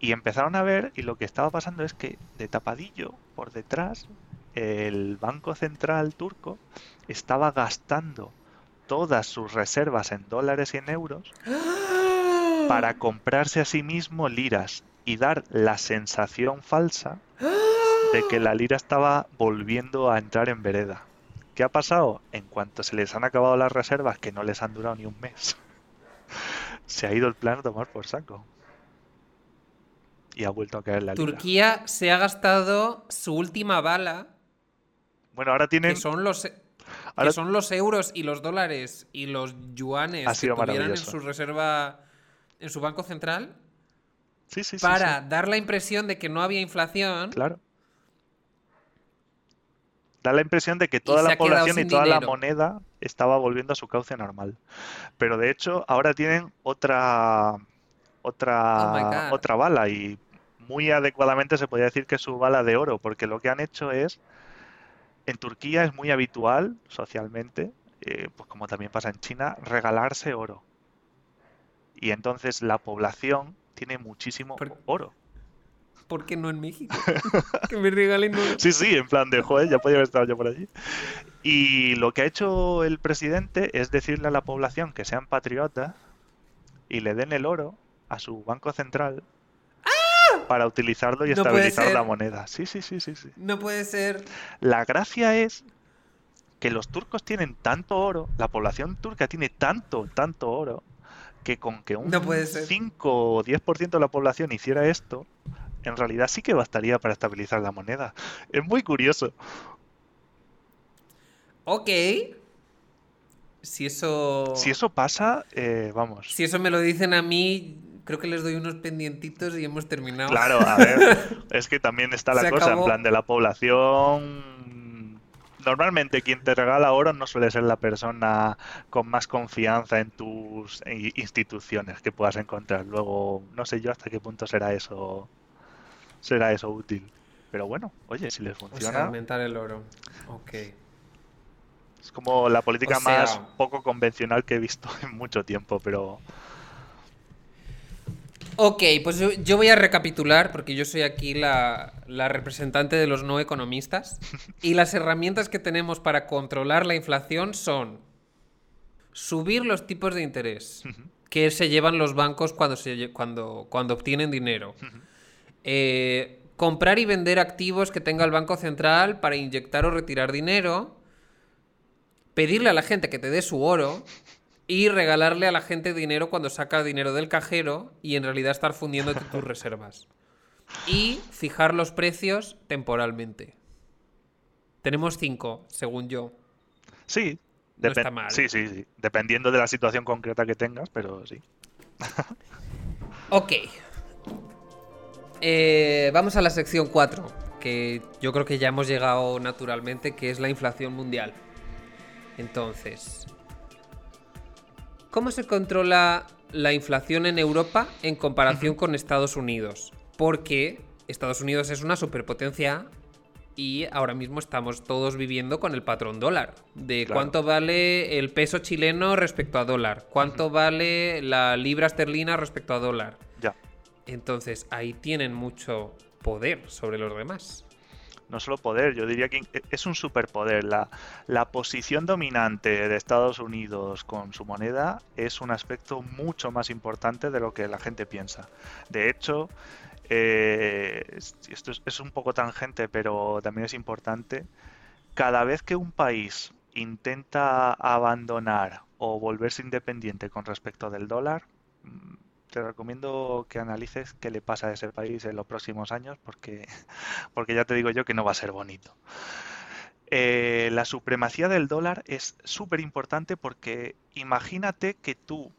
Y empezaron a ver, y lo que estaba pasando es que de tapadillo, por detrás, el Banco Central turco estaba gastando todas sus reservas en dólares y en euros para comprarse a sí mismo liras y dar la sensación falsa de que la lira estaba volviendo a entrar en vereda. ¿Qué ha pasado? En cuanto se les han acabado las reservas, que no les han durado ni un mes, se ha ido el plan a tomar por saco. Y ha vuelto a caer la. Turquía se ha gastado su última bala, Bueno, ahora tienen... que son los, que ahora- son los euros y los dólares y los yuanes Ha que tuvieran en su reserva, en su banco central, Sí, sí, sí, para sí, dar la impresión de que no había inflación. Claro. Da la impresión de que toda la población y toda la moneda estaba volviendo a su cauce normal. Pero de hecho, ahora tienen otra Oh otra God. otra bala y muy adecuadamente se podría decir que es su bala de oro, porque lo que han hecho es en Turquía es muy habitual socialmente, eh, pues como también pasa en China, regalarse oro. Y entonces la población tiene muchísimo oro. ¿Por qué no en México? que me regalen oro. Sí, sí, en plan de, joder, ya podía haber estado yo por allí. Y lo que ha hecho el presidente es decirle a la población que sean patriotas y le den el oro a su banco central para utilizarlo y. No estabilizar la moneda. Sí, sí, sí, sí, sí. No puede ser. La gracia es que los turcos tienen tanto oro, la población turca tiene tanto, tanto oro, que con que un No puede ser. 5 o 10% de la población hiciera esto, en realidad sí que bastaría para estabilizar la moneda. Es muy curioso. Ok. Si eso. Si eso pasa, eh, vamos. Si eso me lo dicen a mí, creo que les doy unos pendientitos y hemos terminado. Claro, a ver, es que también está la Se cosa, en plan de la población. Normalmente quien te regala oro no suele ser la persona con más confianza en tus instituciones que puedas encontrar. Luego, no sé yo hasta qué punto será eso, será eso útil. Pero bueno, oye, si les O sea, funciona, aumentar el oro. Ok. es como la política o sea- más poco convencional que he visto en mucho tiempo, pero Ok, pues yo, yo voy a recapitular, porque yo soy aquí la, la representante de los no economistas. Y las herramientas que tenemos para controlar la inflación son subir los tipos de interés que se llevan los bancos cuando, se, cuando, cuando obtienen dinero. Eh, comprar y vender activos que tenga el Banco Central para inyectar o retirar dinero. Pedirle a la gente que te dé su oro. Y regalarle a la gente dinero cuando saca dinero del cajero y en realidad estar fundiendo tus reservas. Y fijar los precios temporalmente. Tenemos cinco, según yo. sí. No está mal. Sí, sí, sí. Dependiendo de la situación concreta que tengas, pero sí. Ok. Eh, vamos a la sección 4, que yo creo que ya hemos llegado naturalmente, que es la inflación mundial. Entonces, ¿cómo se controla la inflación en Europa en comparación con Estados Unidos? Porque Estados Unidos es una superpotencia y ahora mismo estamos todos viviendo con el patrón dólar. De Claro. cuánto vale el peso chileno respecto a dólar, cuánto vale la libra esterlina respecto a dólar. Ya. Entonces ahí tienen mucho poder sobre los demás. No solo poder, yo diría que es un superpoder. La, la posición dominante de Estados Unidos con su moneda es un aspecto mucho más importante de lo que la gente piensa. De hecho, eh, es- esto es, es un poco tangente, pero también es importante. Cada vez que un país intenta abandonar o volverse independiente con respecto del dólar, mm, te recomiendo que analices qué le pasa a ese país en los próximos años, porque, porque ya te digo yo que no va a ser bonito. Eh, la supremacía del dólar es súper importante porque imagínate que tú,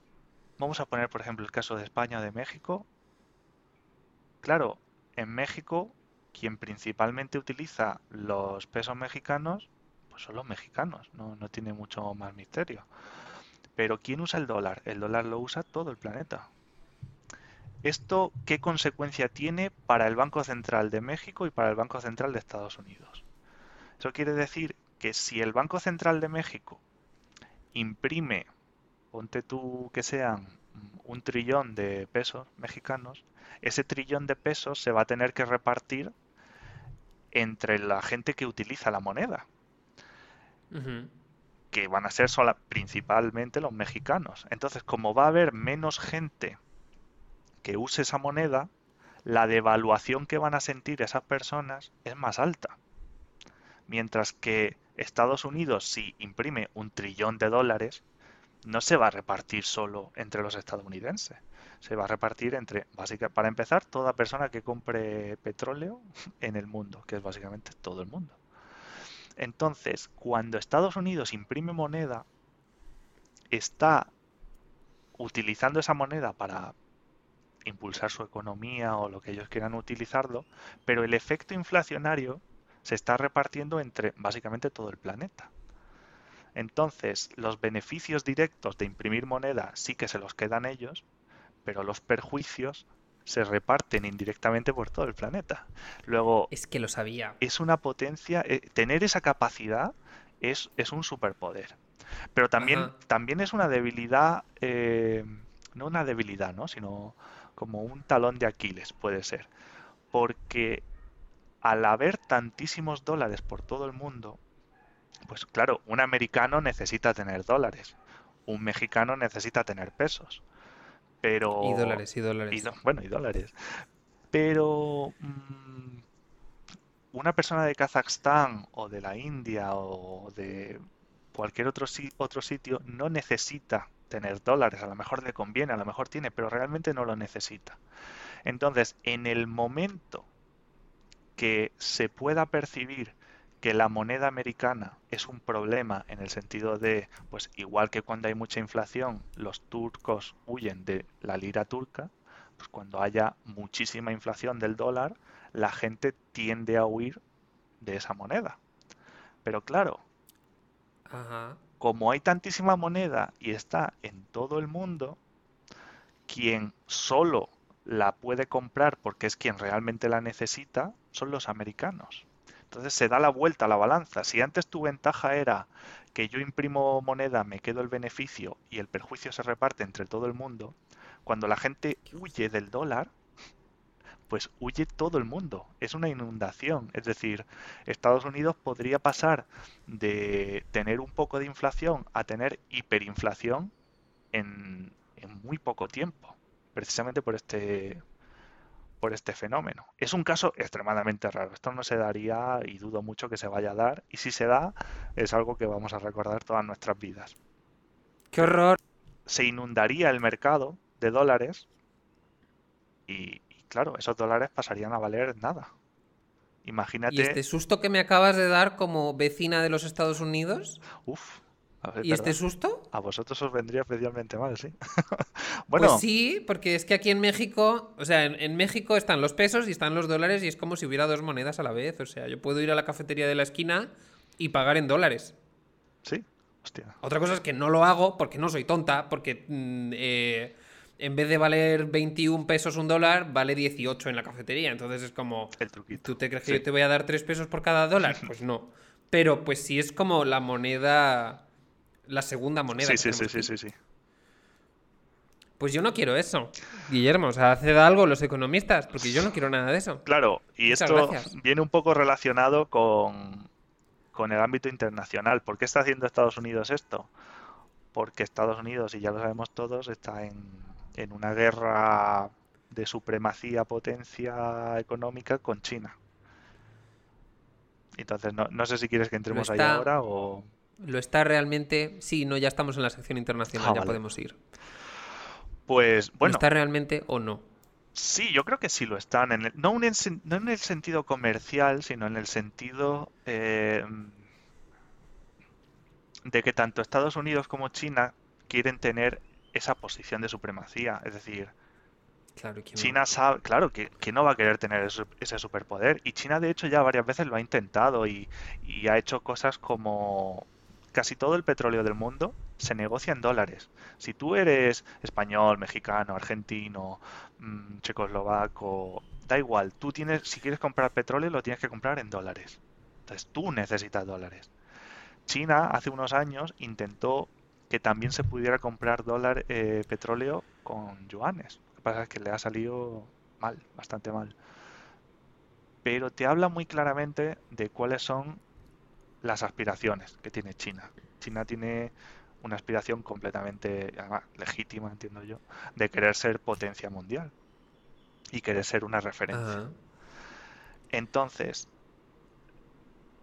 vamos a poner por ejemplo el caso de España o de México, claro, en México quien principalmente utiliza los pesos mexicanos pues son los mexicanos, no, no tiene mucho más misterio. Pero ¿quién usa el dólar? El dólar lo usa todo el planeta. ¿Esto qué consecuencia tiene para el Banco Central de México y para el Banco Central de Estados Unidos? Eso quiere decir que si el Banco Central de México imprime, ponte tú que sean un trillón de pesos mexicanos, ese trillón de pesos se va a tener que repartir entre la gente que utiliza la moneda. Que van a ser sola, principalmente los mexicanos. Entonces, como va a haber menos gente use esa moneda, la devaluación que van a sentir esas personas es más alta. Mientras que Estados Unidos, si imprime un trillón de dólares, no se va a repartir solo entre los estadounidenses. Se va a repartir entre, básicamente, para empezar, toda persona que compre petróleo en el mundo, que es básicamente todo el mundo. Entonces, cuando Estados Unidos imprime moneda, está utilizando esa moneda para impulsar su economía o lo que ellos quieran utilizarlo, pero el efecto inflacionario se está repartiendo entre básicamente todo el planeta. Entonces, los beneficios directos de imprimir moneda sí que se los quedan ellos, pero los perjuicios se reparten indirectamente por todo el planeta. Luego... Es que lo sabía. Es una potencia... Eh, tener esa capacidad es, es, un superpoder. Pero también, también es una debilidad... Eh, no una debilidad, ¿no? Sino como un talón de Aquiles, puede ser. Porque al haber tantísimos dólares por todo el mundo, pues claro, un americano necesita tener dólares, un mexicano necesita tener pesos. Pero... Y dólares, y dólares. bueno, y dólares. Pero mm, una persona de Kazajstán o de la India o de cualquier otro, otro sitio no necesita tener dólares. A lo mejor le conviene, a lo mejor tiene, pero realmente no lo necesita. Entonces, en el momento que se pueda percibir que la moneda americana es un problema en el sentido de, pues igual que cuando hay mucha inflación, los turcos huyen de la lira turca, pues cuando haya muchísima inflación del dólar, la gente tiende a huir de esa moneda. Pero claro, como hay tantísima moneda y está en todo el mundo, quien solo la puede comprar porque es quien realmente la necesita son los americanos. Entonces se da la vuelta a la balanza. Si antes tu ventaja era que yo imprimo moneda, me quedo el beneficio y el perjuicio se reparte entre todo el mundo, cuando la gente huye del dólar, pues huye todo el mundo. Es una inundación. Es decir, Estados Unidos podría pasar de tener un poco de inflación a tener hiperinflación en, en muy poco tiempo. Precisamente por este, por este fenómeno. Es un caso extremadamente raro. Esto no se daría y dudo mucho que se vaya a dar. Y si se da, es algo que vamos a recordar todas nuestras vidas. ¡Qué horror! Se inundaría el mercado de dólares y, claro, esos dólares pasarían a valer nada. Imagínate. ¿Y este susto que me acabas de dar como vecina de los Estados Unidos? Uf, ¿Y este susto? A vosotros os vendría especialmente mal, sí. bueno. Pues sí, porque es que aquí en México, o sea, en, México están los pesos y están los dólares y es como si hubiera dos monedas a la vez. O sea, yo puedo ir a la cafetería de la esquina y pagar en dólares. Sí, hostia. Otra cosa es que no lo hago porque no soy tonta, porque mm, eh, en vez de valer 21 pesos un dólar, vale 18 en la cafetería. Entonces es como. El truquito. ¿Tú te crees que yo te voy a dar 3 pesos por cada dólar? Pues no. Pero pues sí es como la moneda la segunda moneda. Sí, sí, sí, sí, sí, Pues yo no quiero eso, Guillermo. O sea, haced algo los economistas, porque yo no quiero nada de eso. Claro, y esto viene un poco relacionado con, con el ámbito internacional. ¿Por qué está haciendo Estados Unidos esto? Porque Estados Unidos, y ya lo sabemos todos, está en, en una guerra de supremacía, potencia económica con China. Entonces, no, no sé si quieres que entremos ahí ahora o lo está realmente. Sí, no, ya estamos en la sección internacional, ah, ya podemos ir. Pues bueno. ¿Está realmente o no? Sí, yo creo que sí lo están. En no, en el sentido comercial, sino en el sentido eh, de que tanto Estados Unidos como China quieren tener esa posición de supremacía. Es decir, China sabe, claro, que, no va a querer tener ese, superpoder. Y China, de hecho, ya varias veces lo ha intentado y, ha hecho cosas como casi todo el petróleo del mundo se negocia en dólares. Si tú eres español, mexicano, argentino, mm, checoslovaco, da igual, tú tienes, si quieres comprar petróleo, lo tienes que comprar en dólares. Entonces tú necesitas dólares. China hace unos años intentó que también se pudiera comprar dólar eh, petróleo con yuanes. Lo que pasa es que le ha salido mal, bastante mal. Pero te habla muy claramente de cuáles son las aspiraciones que tiene China. China tiene una aspiración completamente legítima, entiendo yo, de querer ser potencia mundial y querer ser una referencia. Entonces,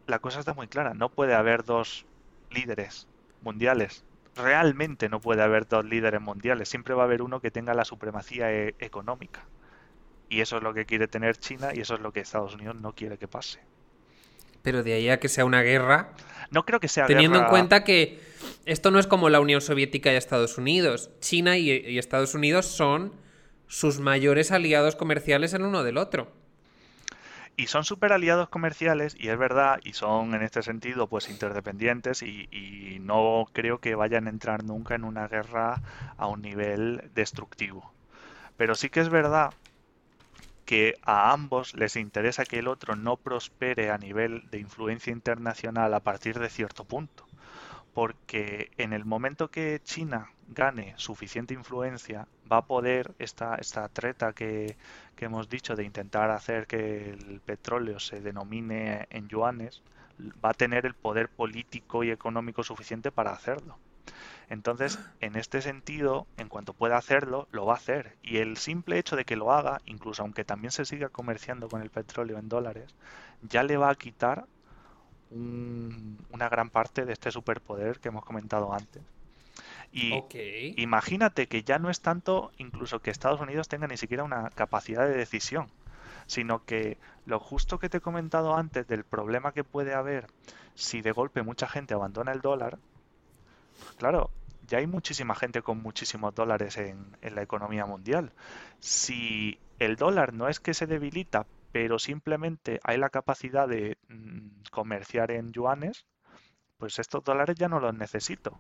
la cosa está muy clara, no puede haber dos líderes mundiales realmente no puede haber dos líderes mundiales, siempre va a haber uno que tenga la supremacía e-, económica. Y eso es lo que quiere tener China y eso es lo que Estados Unidos no quiere que pase. Pero de ahí a que sea una guerra. No creo que sea Teniendo en cuenta que esto no es como la Unión Soviética y Estados Unidos. China y Estados Unidos son sus mayores aliados comerciales el uno del otro. Y son súper aliados comerciales, y es verdad, y son en este sentido pues interdependientes, y, y, no creo que vayan a entrar nunca en una guerra a un nivel destructivo. Pero sí que es verdad que a ambos les interesa que el otro no prospere a nivel de influencia internacional a partir de cierto punto. Porque en el momento que China gane suficiente influencia, va a poder esta, esta treta que, hemos dicho de intentar hacer que el petróleo se denomine en yuanes, va a tener el poder político y económico suficiente para hacerlo. Entonces, en este sentido, en cuanto pueda hacerlo, lo va a hacer. Y el simple hecho de que lo haga, incluso aunque también se siga comerciando con el petróleo en dólares, ya le va a quitar una gran parte de este superpoder que hemos comentado antes. Y imagínate que ya no es tanto incluso que Estados Unidos tenga ni siquiera una capacidad de decisión, sino que lo justo que te he comentado antes del problema que puede haber si de golpe mucha gente abandona el dólar, pues claro, ya hay muchísima gente con muchísimos dólares en, en la economía mundial. Si el dólar no es que se debilita, pero simplemente hay la capacidad de mm, comerciar en yuanes, pues estos dólares ya no los necesito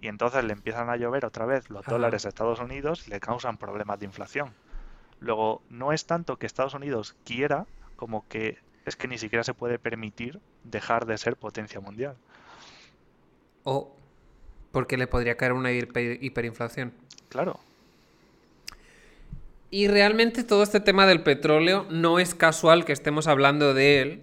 y entonces le empiezan a llover otra vez los dólares a Estados Unidos y le causan problemas de inflación. Luego, no es tanto que Estados Unidos quiera como que es que ni siquiera se puede permitir dejar de ser potencia mundial. O porque le podría caer una hiperinflación. Claro. Y realmente todo este tema del petróleo no es casual que estemos hablando de él,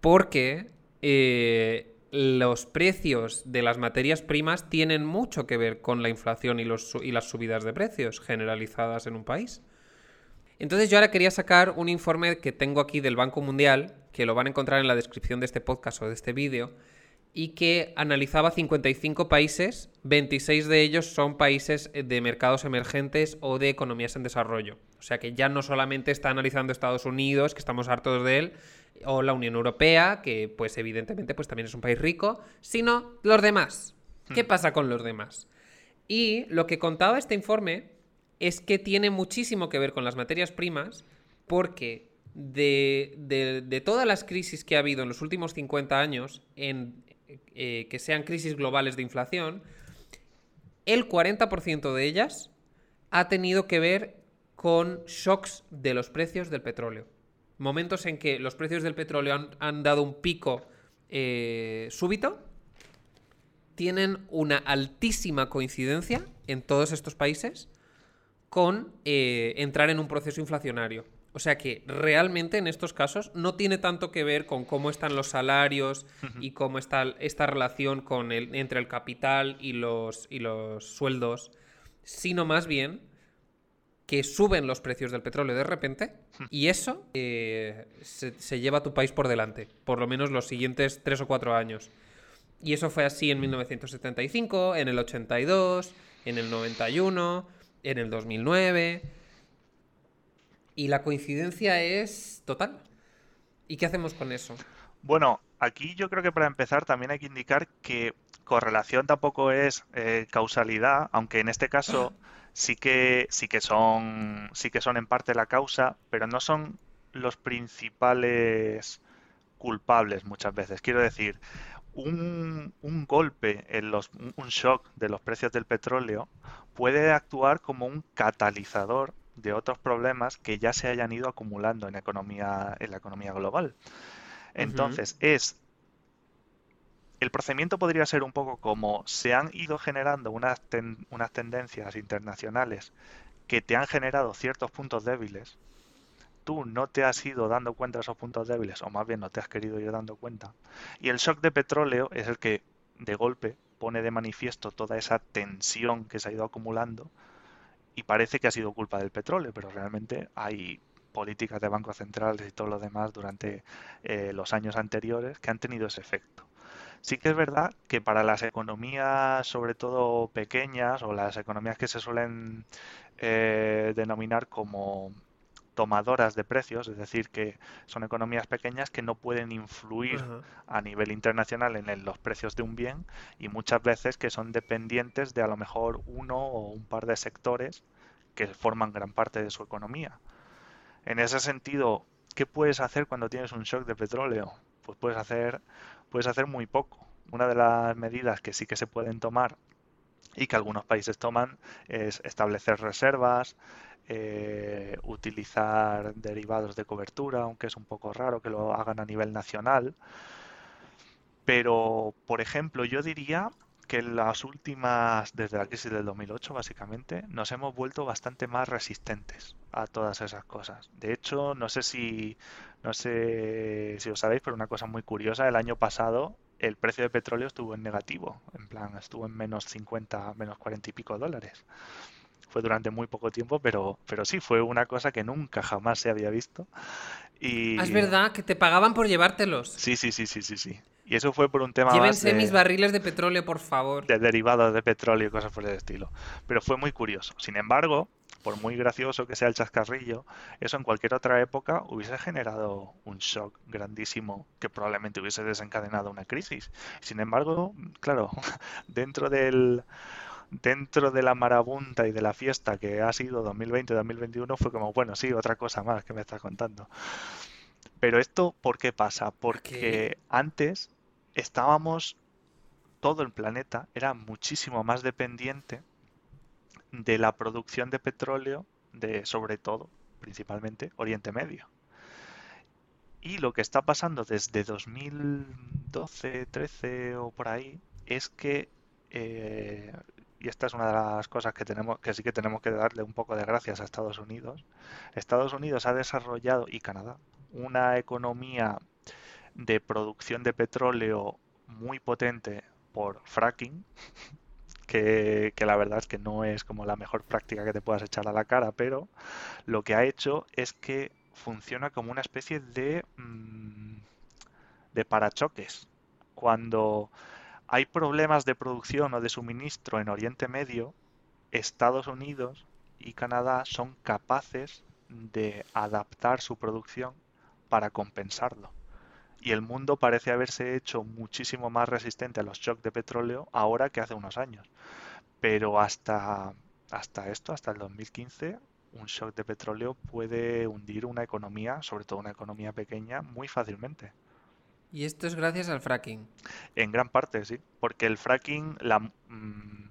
porque eh, los precios de las materias primas tienen mucho que ver con la inflación y, y las subidas de precios generalizadas en un país. Entonces yo ahora quería sacar un informe que tengo aquí del Banco Mundial, que lo van a encontrar en la descripción de este podcast o de este vídeo, y que analizaba 55 países, 26 de ellos son países de mercados emergentes o de economías en desarrollo. O sea que ya no solamente está analizando Estados Unidos, que estamos hartos de él, o la Unión Europea, que pues evidentemente pues también es un país rico, sino los demás. ¿Qué hmm. pasa con los demás? Y lo que contaba este informe es que tiene muchísimo que ver con las materias primas, porque de, todas las crisis que ha habido en los últimos 50 años, en, eh, que sean crisis globales de inflación, el 40% de ellas ha tenido que ver con shocks de los precios del petróleo momentos en que los precios del petróleo han, dado un pico eh, súbito, tienen una altísima coincidencia en todos estos países con eh, entrar en un proceso inflacionario. O sea que realmente en estos casos no tiene tanto que ver con cómo están los salarios y cómo está esta relación con el, entre el capital y los, y los sueldos, sino más bien que suben los precios del petróleo de repente y eso eh, se, lleva a tu país por delante, por lo menos los siguientes tres o cuatro años. Y eso fue así en 1975, en el 82, en el 91 en el 2009. Y la coincidencia es total. ¿Y qué hacemos con eso? Bueno, aquí yo creo que para empezar también hay que indicar que correlación tampoco es eh, causalidad, aunque en este caso sí que sí que son sí que son en parte la causa, pero no son los principales culpables muchas veces. Quiero decir, un, un, golpe, en los, un shock de los precios del petróleo puede actuar como un catalizador de otros problemas que ya se hayan ido acumulando en, economía, en la economía global. Entonces, es el procedimiento podría ser un poco como se han ido generando unas, unas tendencias internacionales que te han generado ciertos puntos débiles tú no te has ido dando cuenta de esos puntos débiles, o más bien no te has querido ir dando cuenta. Y el shock de petróleo es el que de golpe pone de manifiesto toda esa tensión que se ha ido acumulando y parece que ha sido culpa del petróleo, pero realmente hay políticas de bancos centrales y todo lo demás durante eh, los años anteriores que han tenido ese efecto. Sí que es verdad que para las economías, sobre todo pequeñas, o las economías que se suelen eh, denominar como tomadoras de precios, es decir, que son economías pequeñas que no pueden influir a nivel internacional en los precios de un bien y muchas veces que son dependientes de a lo mejor uno o un par de sectores que forman gran parte de su economía. En ese sentido, ¿qué puedes hacer cuando tienes un shock de petróleo? Pues puedes hacer, puedes hacer muy poco. Una de las medidas que sí que se pueden tomar y que algunos países toman es establecer reservas, eh, utilizar derivados de cobertura, aunque es un poco raro que lo hagan a nivel nacional. Pero, por ejemplo, yo diría que en las últimas, desde la crisis del 2008 básicamente, nos hemos vuelto bastante más resistentes a todas esas cosas. De hecho, no sé si, no sé si os sabéis, pero una cosa muy curiosa, el año pasado el precio de petróleo estuvo en negativo, en plan, estuvo en menos 50, menos 40 y pico dólares fue durante muy poco tiempo, pero, pero sí, fue una cosa que nunca jamás se había visto. Y... Ah, es verdad, que te pagaban por llevártelos. Sí, sí, sí, sí, sí, sí. Y eso fue por un tema Llévense mis barriles de petróleo, por favor. De derivados de petróleo y cosas por el estilo. Pero fue muy curioso. Sin embargo, por muy gracioso que sea el chascarrillo, eso en cualquier otra época hubiese generado un shock grandísimo que probablemente hubiese desencadenado una crisis. Sin embargo, claro, dentro del dentro de la marabunta y de la fiesta que ha sido 2020-2021 fue como, bueno, sí, otra cosa más que me estás contando. Pero esto, ¿por qué pasa? Porque antes estábamos, todo el planeta era muchísimo más dependiente de la producción de petróleo de, sobre todo, principalmente, Oriente Medio. Y lo que está pasando desde 2012, 13 o por ahí es que eh, y esta es una de las cosas que tenemos que sí que tenemos que darle un poco de gracias a Estados Unidos. Estados Unidos ha desarrollado y Canadá una economía de producción de petróleo muy potente por fracking, que, la verdad es que no es como la mejor práctica que te puedas echar a la cara, pero lo que ha hecho es que funciona como una especie de, mm, de parachoques. Cuando hay problemas de producción o de suministro en Oriente Medio, Estados Unidos y Canadá son capaces de adaptar su producción para compensarlo. Y el mundo parece haberse hecho muchísimo más resistente a los shocks de petróleo ahora que hace unos años. Pero hasta, hasta esto, hasta el 2015, un shock de petróleo puede hundir una economía, sobre todo una economía pequeña, muy fácilmente. Y esto es gracias al fracking. En gran parte, sí, porque el fracking, la, mm,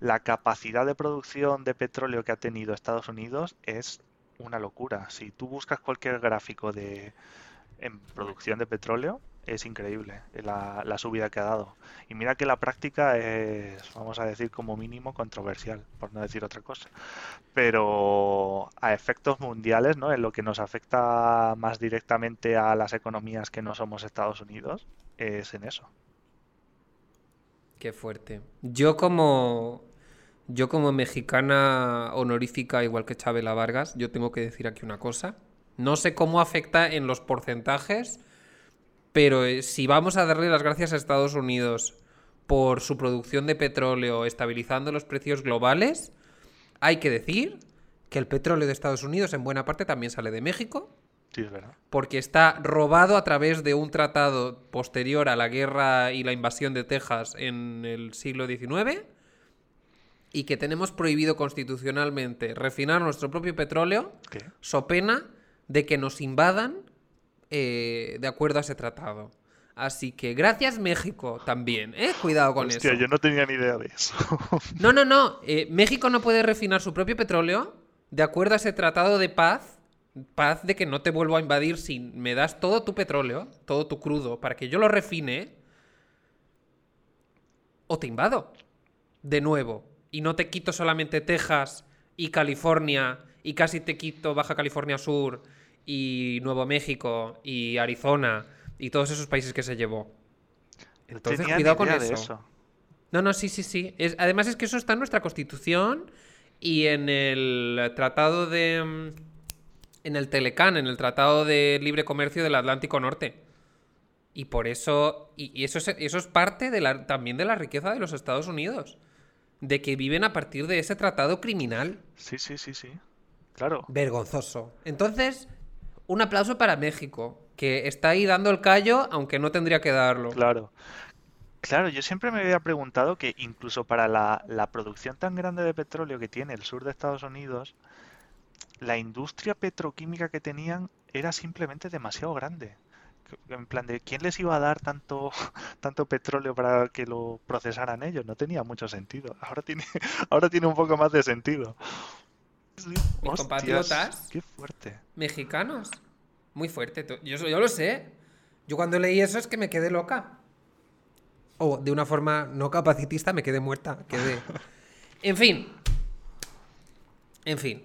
la capacidad de producción de petróleo que ha tenido Estados Unidos es una locura. Si tú buscas cualquier gráfico de en producción de petróleo, es increíble la, la, subida que ha dado. Y mira que la práctica es, vamos a decir, como mínimo controversial, por no decir otra cosa. Pero a efectos mundiales, ¿no? En lo que nos afecta más directamente a las economías que no somos Estados Unidos, es en eso. Qué fuerte. Yo como yo como mexicana honorífica, igual que Chabela Vargas, yo tengo que decir aquí una cosa. No sé cómo afecta en los porcentajes, pero eh, si vamos a darle las gracias a Estados Unidos por su producción de petróleo estabilizando los precios globales, Hay que decir que el petróleo de Estados Unidos en buena parte también sale de México. Sí, es verdad. Porque está robado a través de un tratado posterior a la guerra y la invasión de Texas en el siglo XIX y que tenemos prohibido constitucionalmente refinar nuestro propio petróleo, so pena de que nos invadan eh, de acuerdo a ese tratado. Así que gracias México también, ¿eh? Cuidado con Hostia, eso. yo no tenía ni idea de eso. no, no, no. Eh, México no puede refinar su propio petróleo de acuerdo a ese tratado de paz. Paz de que no te vuelvo a invadir si me das todo tu petróleo, todo tu crudo, para que yo lo refine. O te invado. De nuevo. Y no te quito solamente Texas y California y casi te quito Baja California Sur y Nuevo México y Arizona y todos esos países que se llevó. Entonces, cuidado con eso. No, no, sí, sí, sí. Es, además es que eso está en nuestra constitución y en el tratado de... En el Telecán, en el Tratado de Libre Comercio del Atlántico Norte. Y por eso... Y, eso, es, eso es parte de la, también de la riqueza de los Estados Unidos. De que viven a partir de ese tratado criminal. Sí, sí, sí, sí. Claro. Vergonzoso. Entonces, un aplauso para México que está ahí dando el callo, aunque no tendría que darlo. Claro. Claro, yo siempre me había preguntado que incluso para la, producción tan grande de petróleo que tiene el sur de Estados Unidos, la industria petroquímica que tenían era simplemente demasiado grande. En plan de quién les iba a dar tanto, tanto petróleo para que lo procesaran ellos, no tenía mucho sentido. Ahora tiene, ahora tiene un poco más de sentido. Mis compatriotas qué fuerte. mexicanos muy fuerte. Yo, yo lo sé. Yo cuando leí eso es que me quedé loca. O de una forma no capacitista me quedé muerta. Quedé. En fin. En fin.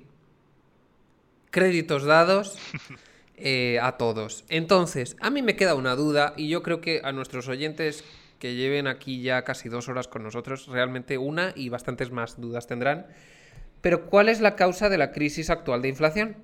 Créditos dados eh, a todos. Entonces, a mí me queda una duda y yo creo que a nuestros oyentes que lleven aquí ya casi dos horas con nosotros, realmente una y bastantes más dudas tendrán. Pero ¿cuál es la causa de la crisis actual de inflación?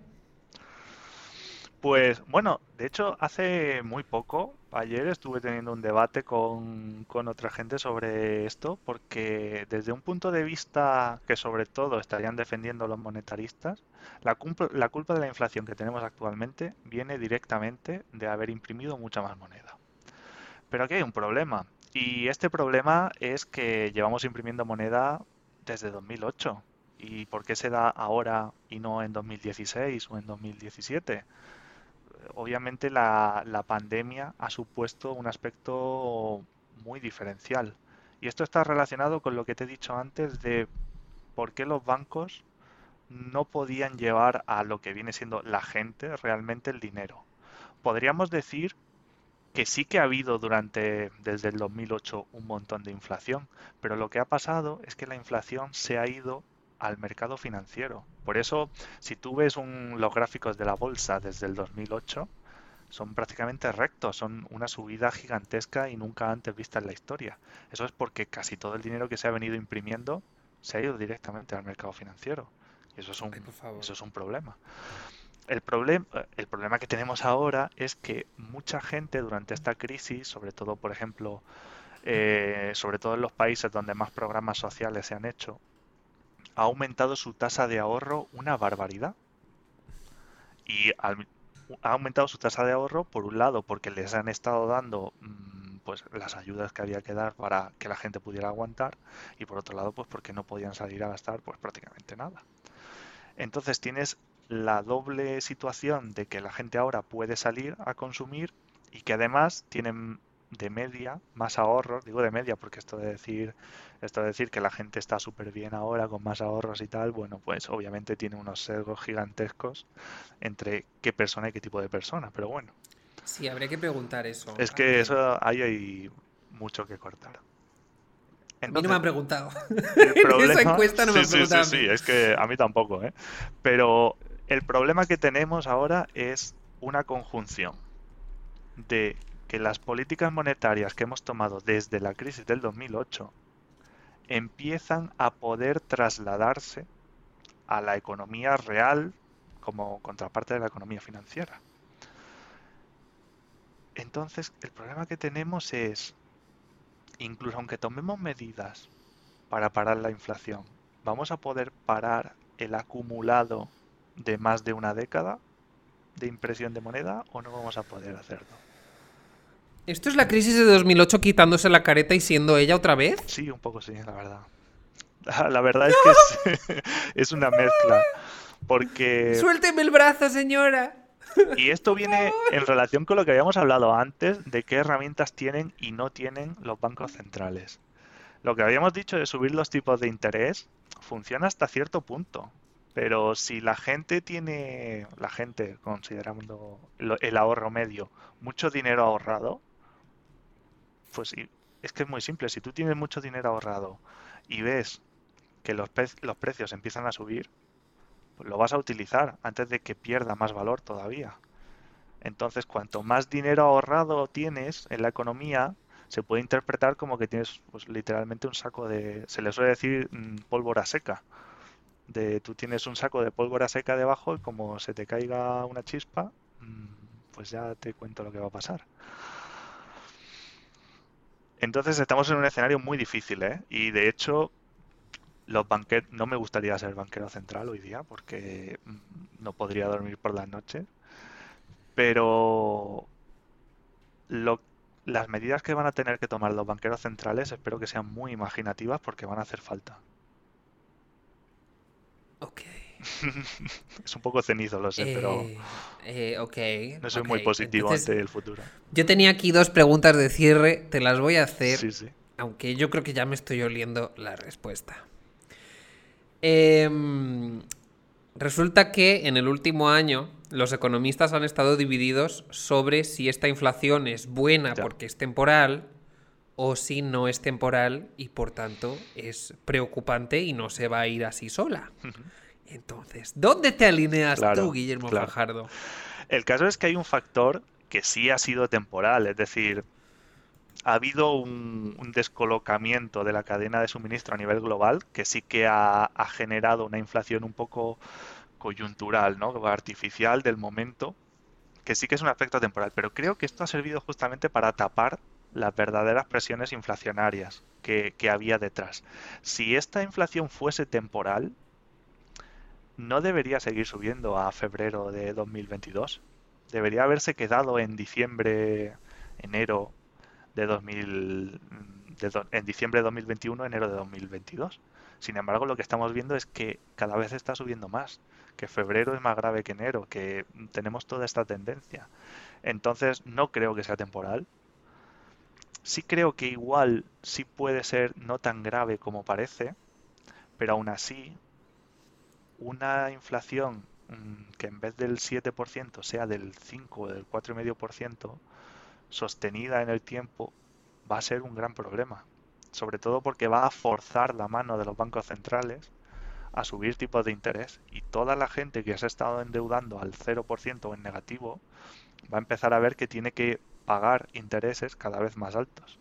Pues bueno, de hecho hace muy poco, ayer estuve teniendo un debate con, otra gente sobre esto, porque desde un punto de vista que sobre todo estarían defendiendo los monetaristas, la, la culpa de la inflación que tenemos actualmente viene directamente de haber imprimido mucha más moneda. Pero aquí hay un problema, y este problema es que llevamos imprimiendo moneda desde 2008. ¿Y por qué se da ahora y no en 2016 o en 2017? obviamente la, la pandemia ha supuesto un aspecto muy diferencial. Y esto está relacionado con lo que te he dicho antes de por qué los bancos no podían llevar a lo que viene siendo la gente realmente el dinero. Podríamos decir que sí que ha habido durante desde el 2008 un montón de inflación, pero lo que ha pasado es que la inflación se ha ido al mercado financiero. Por eso, si tú ves los gráficos de la bolsa desde el 2008, son prácticamente rectos, son una subida gigantesca y nunca antes vista en la historia. Eso es porque casi todo el dinero que se ha venido imprimiendo se ha ido directamente al mercado financiero. Y eso es un, eso es un problema. El, problema el problema que tenemos ahora es que mucha gente durante esta crisis, sobre todo, por ejemplo, eh, sobre todo en los países donde más programas sociales se han hecho, ha aumentado su tasa de ahorro una barbaridad. Y ha aumentado su tasa de ahorro, por un lado, porque les han estado dando mm, pues las ayudas que había que dar para que la gente pudiera aguantar, y por otro lado, pues porque no podían salir a gastar pues prácticamente nada. Entonces tienes la doble situación de que la gente ahora puede salir a consumir y que además tienen de media más ahorros, digo de media porque esto de decir esto de decir que la gente está súper bien ahora con más ahorros y tal, bueno, pues obviamente tiene unos sesgos gigantescos entre qué persona y qué tipo de persona, pero bueno. Sí, habría que preguntar eso. Es que eso ahí hay mucho que cortar. a mí no me han preguntado. esa encuesta no me han preguntado. Sí, sí, sí, es que a mí tampoco, ¿eh? Pero el problema que tenemos ahora es una conjunción de que las políticas monetarias que hemos tomado desde la crisis del 2008 empiezan a poder trasladarse a la economía real como contraparte de la economía financiera. Entonces, el problema que tenemos es, incluso aunque tomemos medidas para parar la inflación, ¿vamos a poder parar el acumulado de más de una década de impresión de moneda o no vamos a poder hacerlo? ¿Esto es la crisis de 2008 quitándose la careta y siendo ella otra vez? Sí, un poco sí, la verdad. La verdad es que es, una mezcla. Porque. ¡Suélteme el brazo, señora! Y esto viene en relación con lo que habíamos hablado antes de qué herramientas tienen y no tienen los bancos centrales. Lo que habíamos dicho de subir los tipos de interés funciona hasta cierto punto. Pero si la gente tiene, la gente, considerando el ahorro medio, mucho dinero ahorrado, pues es que es muy simple. Si tú tienes mucho dinero ahorrado y ves que los, precios empiezan a subir, pues lo vas a utilizar antes de que pierda más valor todavía. Entonces, cuanto más dinero ahorrado tienes en la economía, se puede interpretar como que tienes pues, literalmente un saco de, se le suele decir mm, pólvora seca de tú tienes un saco de pólvora seca debajo y como se te caiga una chispa, mm, pues ya te cuento lo que va a pasar. Entonces estamos en un escenario muy difícil, ¿eh? Y de hecho, los banqueros, no me gustaría ser banquero central hoy día porque no podría dormir por las noches. Pero las medidas que van a tener que tomar los banqueros centrales espero que sean muy imaginativas porque van a hacer falta. Ok. es un poco cenizo, lo sé, pero. Eh, eh, ok. No soy muy positivo ante el futuro. Yo tenía aquí dos preguntas de cierre, te las voy a hacer. Sí, sí. Aunque yo creo que ya me estoy oliendo la respuesta. Em, resulta que en el último año los economistas han estado divididos sobre si esta inflación es buena porque es temporal o si no es temporal y por tanto es preocupante y no se va a ir así sola. Entonces, ¿dónde te alineas tú, Guillermo Fajardo? El caso es que hay un factor que sí ha sido temporal, es decir, ha habido un, descolocamiento de la cadena de suministro a nivel global que sí que ha, ha generado una inflación un poco coyuntural, ¿no? artificial del momento, que sí que es un aspecto temporal, pero creo que esto ha servido justamente para tapar las verdaderas presiones inflacionarias que, había detrás. Si esta inflación fuese temporal, no debería seguir subiendo a febrero de 2022. Debería haberse quedado en diciembre, enero de 2000, en diciembre de 2021, enero de 2022. Sin embargo, lo que estamos viendo es que cada vez está subiendo más, que febrero es más grave que enero, que tenemos toda esta tendencia. Entonces, no creo que sea temporal, Sí creo que igual sí puede ser no tan grave como parece, pero aún así, una inflación mm, que en vez del 7% sea del 5 o del 4,5% sostenida en el tiempo, va a ser un gran problema. Sobre todo porque va a forzar la mano de los bancos centrales a subir tipos de interés y toda la gente que se ha estado endeudando al 0% o en negativo va a empezar a ver que tiene que pagar intereses cada vez más altos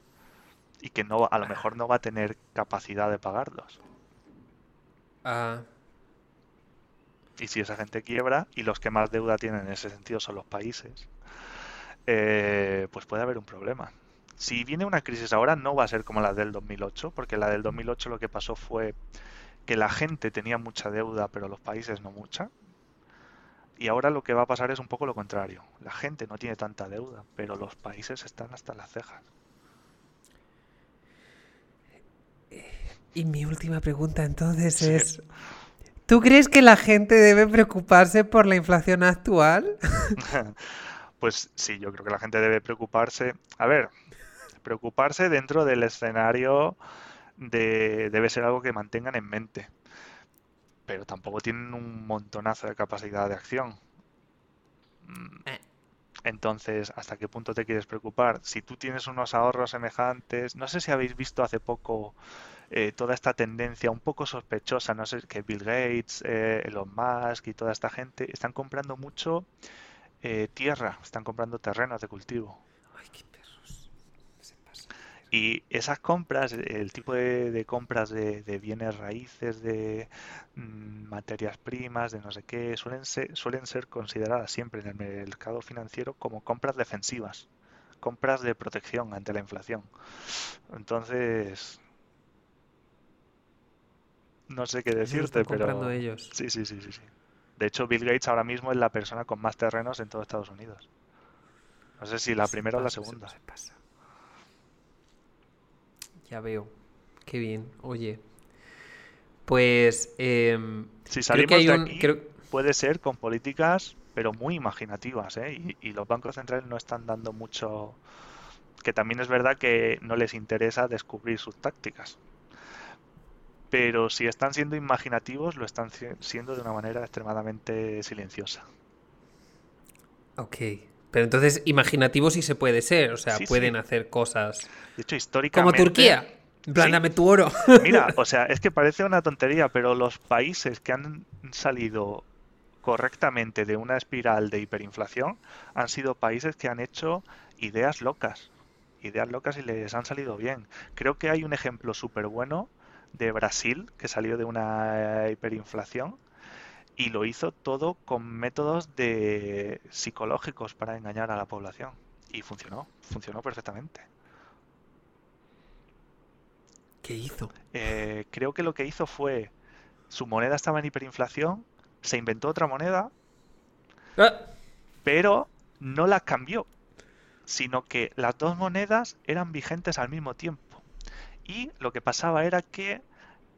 y que no a lo mejor no va a tener capacidad de pagarlos. Ah. Y si esa gente quiebra y los que más deuda tienen en ese sentido son los países, eh, pues puede haber un problema. Si viene una crisis ahora no va a ser como la del 2008, porque la del 2008 lo que pasó fue que la gente tenía mucha deuda, pero los países no mucha. Y ahora lo que va a pasar es un poco lo contrario. La gente no tiene tanta deuda, pero los países están hasta las cejas. Y mi última pregunta entonces es, ¿tú crees que la gente debe preocuparse por la inflación actual? pues sí, yo creo que la gente debe preocuparse. A ver, preocuparse dentro del escenario de, debe ser algo que mantengan en mente pero tampoco tienen un montonazo de capacidad de acción. Mm. Eh. Entonces, ¿hasta qué punto te quieres preocupar? Si tú tienes unos ahorros semejantes, no sé si habéis visto hace poco eh, toda esta tendencia un poco sospechosa, no sé, que Bill Gates, eh, Elon Musk y toda esta gente están comprando mucho tierra, están comprando terrenos de cultivo. Y esas compras, el tipo de, compras de, bienes raíces, de mm, materias primas, de no sé qué, suelen ser, suelen ser consideradas siempre en el mercado financiero como compras defensivas, compras de protección ante la inflación. Entonces, no sé qué decirte, pero... ellos. Sí, sí, sí, sí, sí. De hecho, Bill Gates ahora mismo es la persona con más terrenos en todo Estados Unidos. No sé si la primera o la segunda. Se pasa. Ya veo. Qué bien. Oye. Pues. Em, si salimos de aquí, puede ser con políticas, pero muy imaginativas, ¿eh? y los bancos centrales no están dando mucho. Que también es verdad que no les interesa descubrir sus tácticas pero si están siendo imaginativos, lo están siendo de una manera extremadamente silenciosa. Ok. Pero entonces, imaginativo sí se puede ser, o sea, pueden hacer cosas. De hecho, históricamente. Como Turquía. En tu oro. Mira, o sea, es que parece una tontería, pero los países que han salido correctamente de una espiral de hiperinflación han sido países que han hecho ideas locas. Ideas locas y les han salido bien. Creo que hay un ejemplo súper bueno de Brasil, que salió de una hiperinflación, y lo hizo todo con métodos de psicológicos para engañar a la población. Y funcionó, funcionó perfectamente. ¿Qué hizo? Eh, creo que lo que hizo fue, su moneda estaba en hiperinflación, se inventó otra moneda, ah. pero no la cambió, sino que las dos monedas eran vigentes al mismo tiempo y lo que pasaba era que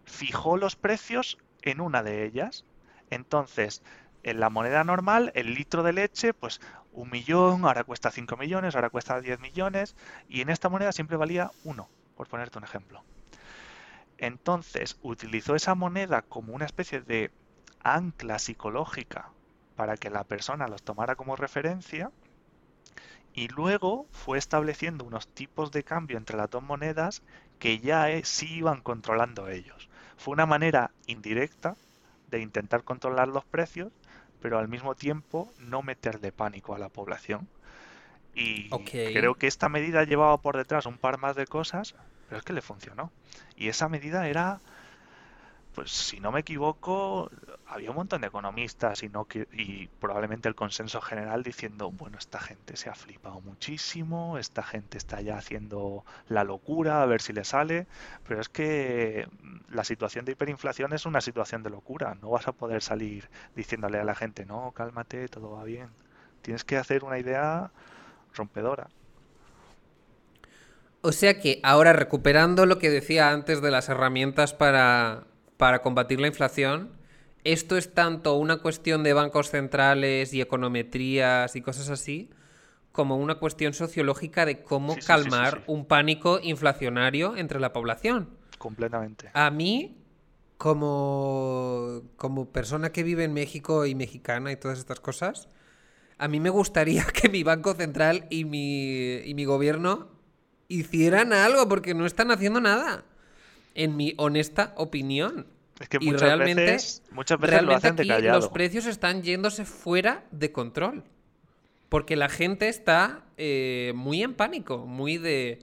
fijó los precios en una de ellas. Entonces, en la moneda normal, el litro de leche, pues un millón, ahora cuesta 5 millones, ahora cuesta 10 millones, y en esta moneda siempre valía uno, por ponerte un ejemplo. Entonces, utilizó esa moneda como una especie de ancla psicológica para que la persona los tomara como referencia y luego fue estableciendo unos tipos de cambio entre las dos monedas que ya eh, sí iban controlando ellos. Fue una manera indirecta de intentar controlar los precios, pero al mismo tiempo no meterle pánico a la población. Y creo que esta medida llevaba por detrás un par más de cosas, pero es que le funcionó. Y esa medida era pues si no me equivoco, había un montón de economistas y, y probablemente el consenso general diciendo, bueno, esta gente se ha flipado muchísimo, esta gente está ya haciendo la locura, a ver si le sale, pero es que la situación de hiperinflación es una situación de locura, no vas a poder salir diciéndole a la gente, no, cálmate, todo va bien. Tienes que hacer una idea rompedora. O sea que ahora recuperando lo que decía antes de las herramientas para para combatir la inflación, esto es tanto una cuestión de bancos centrales y econometrías y cosas así, como una cuestión sociológica de cómo calmar un pánico inflacionario entre la población. Completamente. A mí, como, como persona que vive en México y mexicana y todas estas cosas, a mí me gustaría que mi banco central y mi, y mi gobierno hicieran algo, porque no están haciendo nada en mi honesta opinión. Es que muchas veces, muchas veces lo hacen de callado. Los precios están yéndose fuera de control. Porque la gente está eh, muy en pánico, muy de.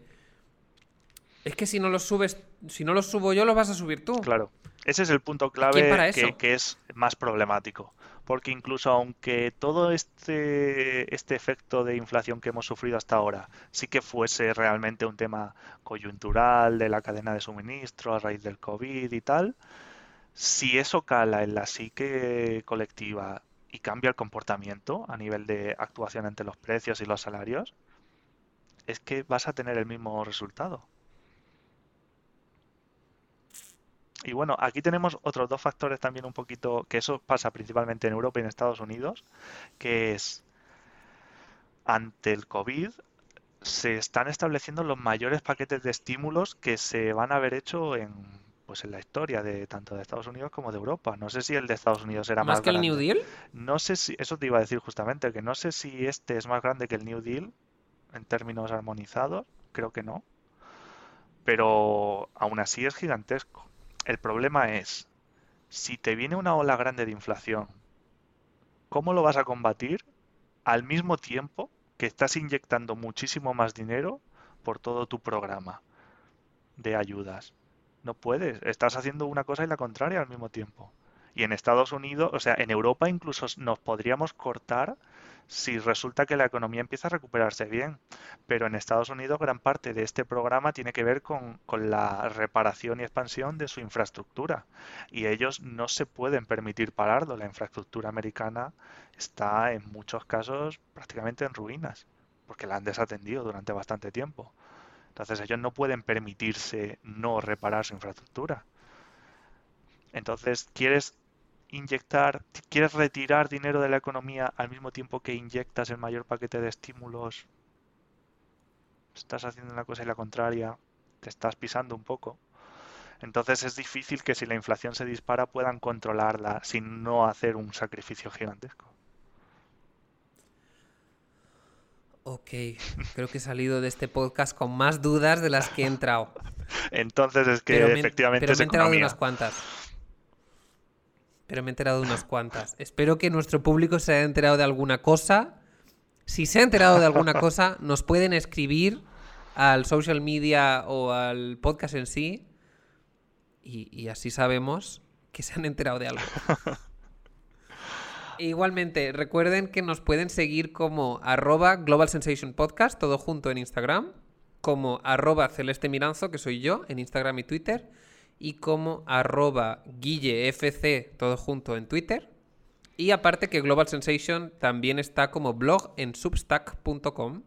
Es que si no los subes, si no los subo yo, los vas a subir tú. Claro. Ese es el punto clave que, que, es más problemático porque incluso aunque todo este, este efecto de inflación que hemos sufrido hasta ahora sí que fuese realmente un tema coyuntural de la cadena de suministro a raíz del COVID y tal, si eso cala en la psique colectiva y cambia el comportamiento a nivel de actuación ante los precios y los salarios, es que vas a tener el mismo resultado. Y bueno, aquí tenemos otros dos factores también un poquito, que eso pasa principalmente en Europa y en Estados Unidos, que es ante el COVID se están estableciendo los mayores paquetes de estímulos que se van a haber hecho en pues en la historia de tanto de Estados Unidos como de Europa. No sé si el de Estados Unidos era más, más que el New Deal. No sé si eso te iba a decir justamente que no sé si este es más grande que el New Deal en términos armonizados, creo que no. Pero aún así es gigantesco. El problema es, si te viene una ola grande de inflación, ¿cómo lo vas a combatir al mismo tiempo que estás inyectando muchísimo más dinero por todo tu programa de ayudas? No puedes, estás haciendo una cosa y la contraria al mismo tiempo. Y en Estados Unidos, o sea, en Europa incluso nos podríamos cortar si resulta que la economía empieza a recuperarse bien. Pero en Estados Unidos gran parte de este programa tiene que ver con, la reparación y expansión de su infraestructura. Y ellos no se pueden permitir pararlo. La infraestructura americana está en muchos casos prácticamente en ruinas, porque la han desatendido durante bastante tiempo. Entonces ellos no pueden permitirse no reparar su infraestructura. Entonces, ¿quieres inyectar, quieres retirar dinero de la economía al mismo tiempo que inyectas el mayor paquete de estímulos, estás haciendo una cosa y la contraria, te estás pisando un poco. Entonces es difícil que si la inflación se dispara puedan controlarla sin no hacer un sacrificio gigantesco. Ok, creo que he salido de este podcast con más dudas de las que he entrado. Entonces es que efectivamente pero me he enterado de unas cuantas pero me he enterado de unas cuantas. Espero que nuestro público se haya enterado de alguna cosa. Si se ha enterado de alguna cosa, nos pueden escribir al social media o al podcast en sí. Y, así sabemos que se han enterado de algo. Igualmente, recuerden que nos pueden seguir como arroba Global Sensation Podcast, todo junto en Instagram, como arroba Celeste Miranzo, que soy yo, en Instagram y Twitter y como arroba guillefc, todo junto en Twitter. Y aparte que Global Sensation también está como blog en substack.com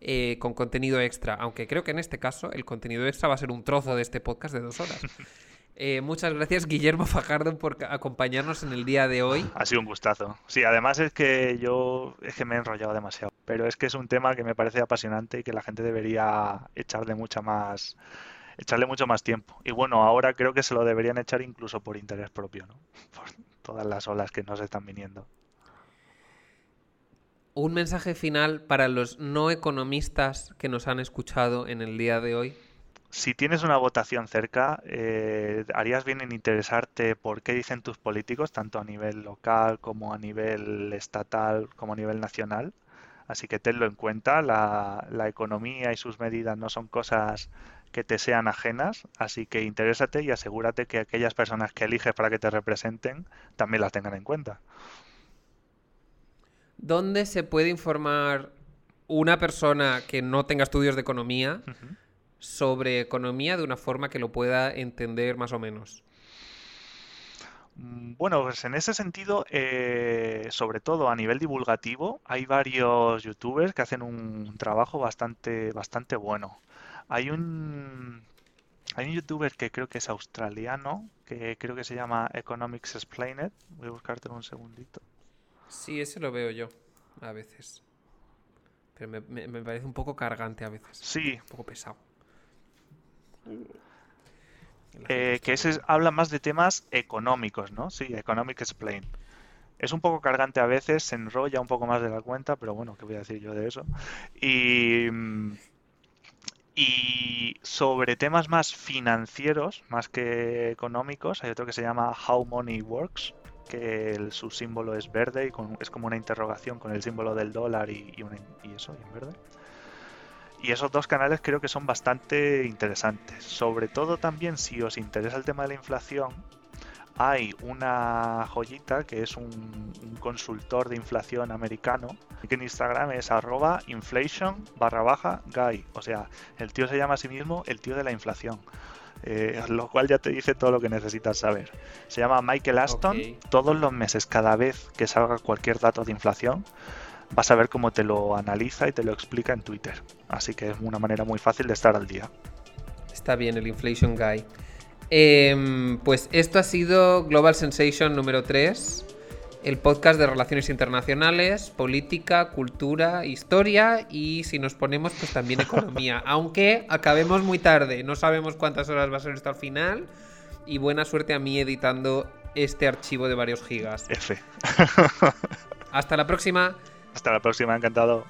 eh, con contenido extra, aunque creo que en este caso el contenido extra va a ser un trozo de este podcast de dos horas. Eh, muchas gracias Guillermo Fajardo por acompañarnos en el día de hoy. Ha sido un gustazo. Sí, además es que yo es que me he enrollado demasiado, pero es que es un tema que me parece apasionante y que la gente debería echarle mucha más echarle mucho más tiempo. Y bueno, ahora creo que se lo deberían echar incluso por interés propio, ¿no? Por todas las olas que nos están viniendo. Un mensaje final para los no economistas que nos han escuchado en el día de hoy. Si tienes una votación cerca, eh, harías bien en interesarte por qué dicen tus políticos, tanto a nivel local como a nivel estatal, como a nivel nacional. Así que tenlo en cuenta, la, la economía y sus medidas no son cosas que te sean ajenas, así que interésate y asegúrate que aquellas personas que eliges para que te representen también las tengan en cuenta. ¿Dónde se puede informar una persona que no tenga estudios de economía sobre economía de una forma que lo pueda entender más o menos? Mm, bueno, pues en ese sentido, eh, sobre todo a nivel divulgativo, hay varios youtubers que hacen un trabajo bastante, bastante bueno. Hay un, hay un youtuber que creo que es australiano, que creo que se llama Economics Explained. Voy a buscarte un segundito. Sí, ese lo veo yo, a veces. Pero me, parece un poco cargante a veces. Sí. Un poco pesado. Eh, que ese habla más de temas económicos, ¿no? Sí, Economic Explain. Es un poco cargante a veces, se enrolla un poco más de la cuenta, pero bueno, ¿qué voy a decir yo de eso? Y mm, y sobre temas más financieros, más que económicos, hay otro que se llama How Money Works, que su símbolo es verde y es como una interrogación con el símbolo del dólar y, y eso, y en verde. Y esos dos canales creo que son bastante interesantes. Sobre todo también si os interesa el tema de la inflación, hay una joyita que es un, consultor de inflación americano que en Instagram es arroba inflation barra baja guy. O sea, el tío se llama a sí mismo el tío de la inflación. Eh, lo cual ya te dice todo lo que necesitas saber. Se llama Michael Aston. Todos los meses, cada vez que salga cualquier dato de inflación, vas a ver cómo te lo analiza y te lo explica en Twitter. Así que es una manera muy fácil de estar al día. Está bien el Inflation Guy. Em, pues esto ha sido Global Sensation número 3, el podcast de relaciones internacionales, política, cultura, historia y si nos ponemos pues también economía. Aunque acabemos muy tarde, no sabemos cuántas horas va a ser esto al final y buena suerte a mí editando este archivo de varios gigas. F. Hasta la próxima. Hasta la próxima, encantado.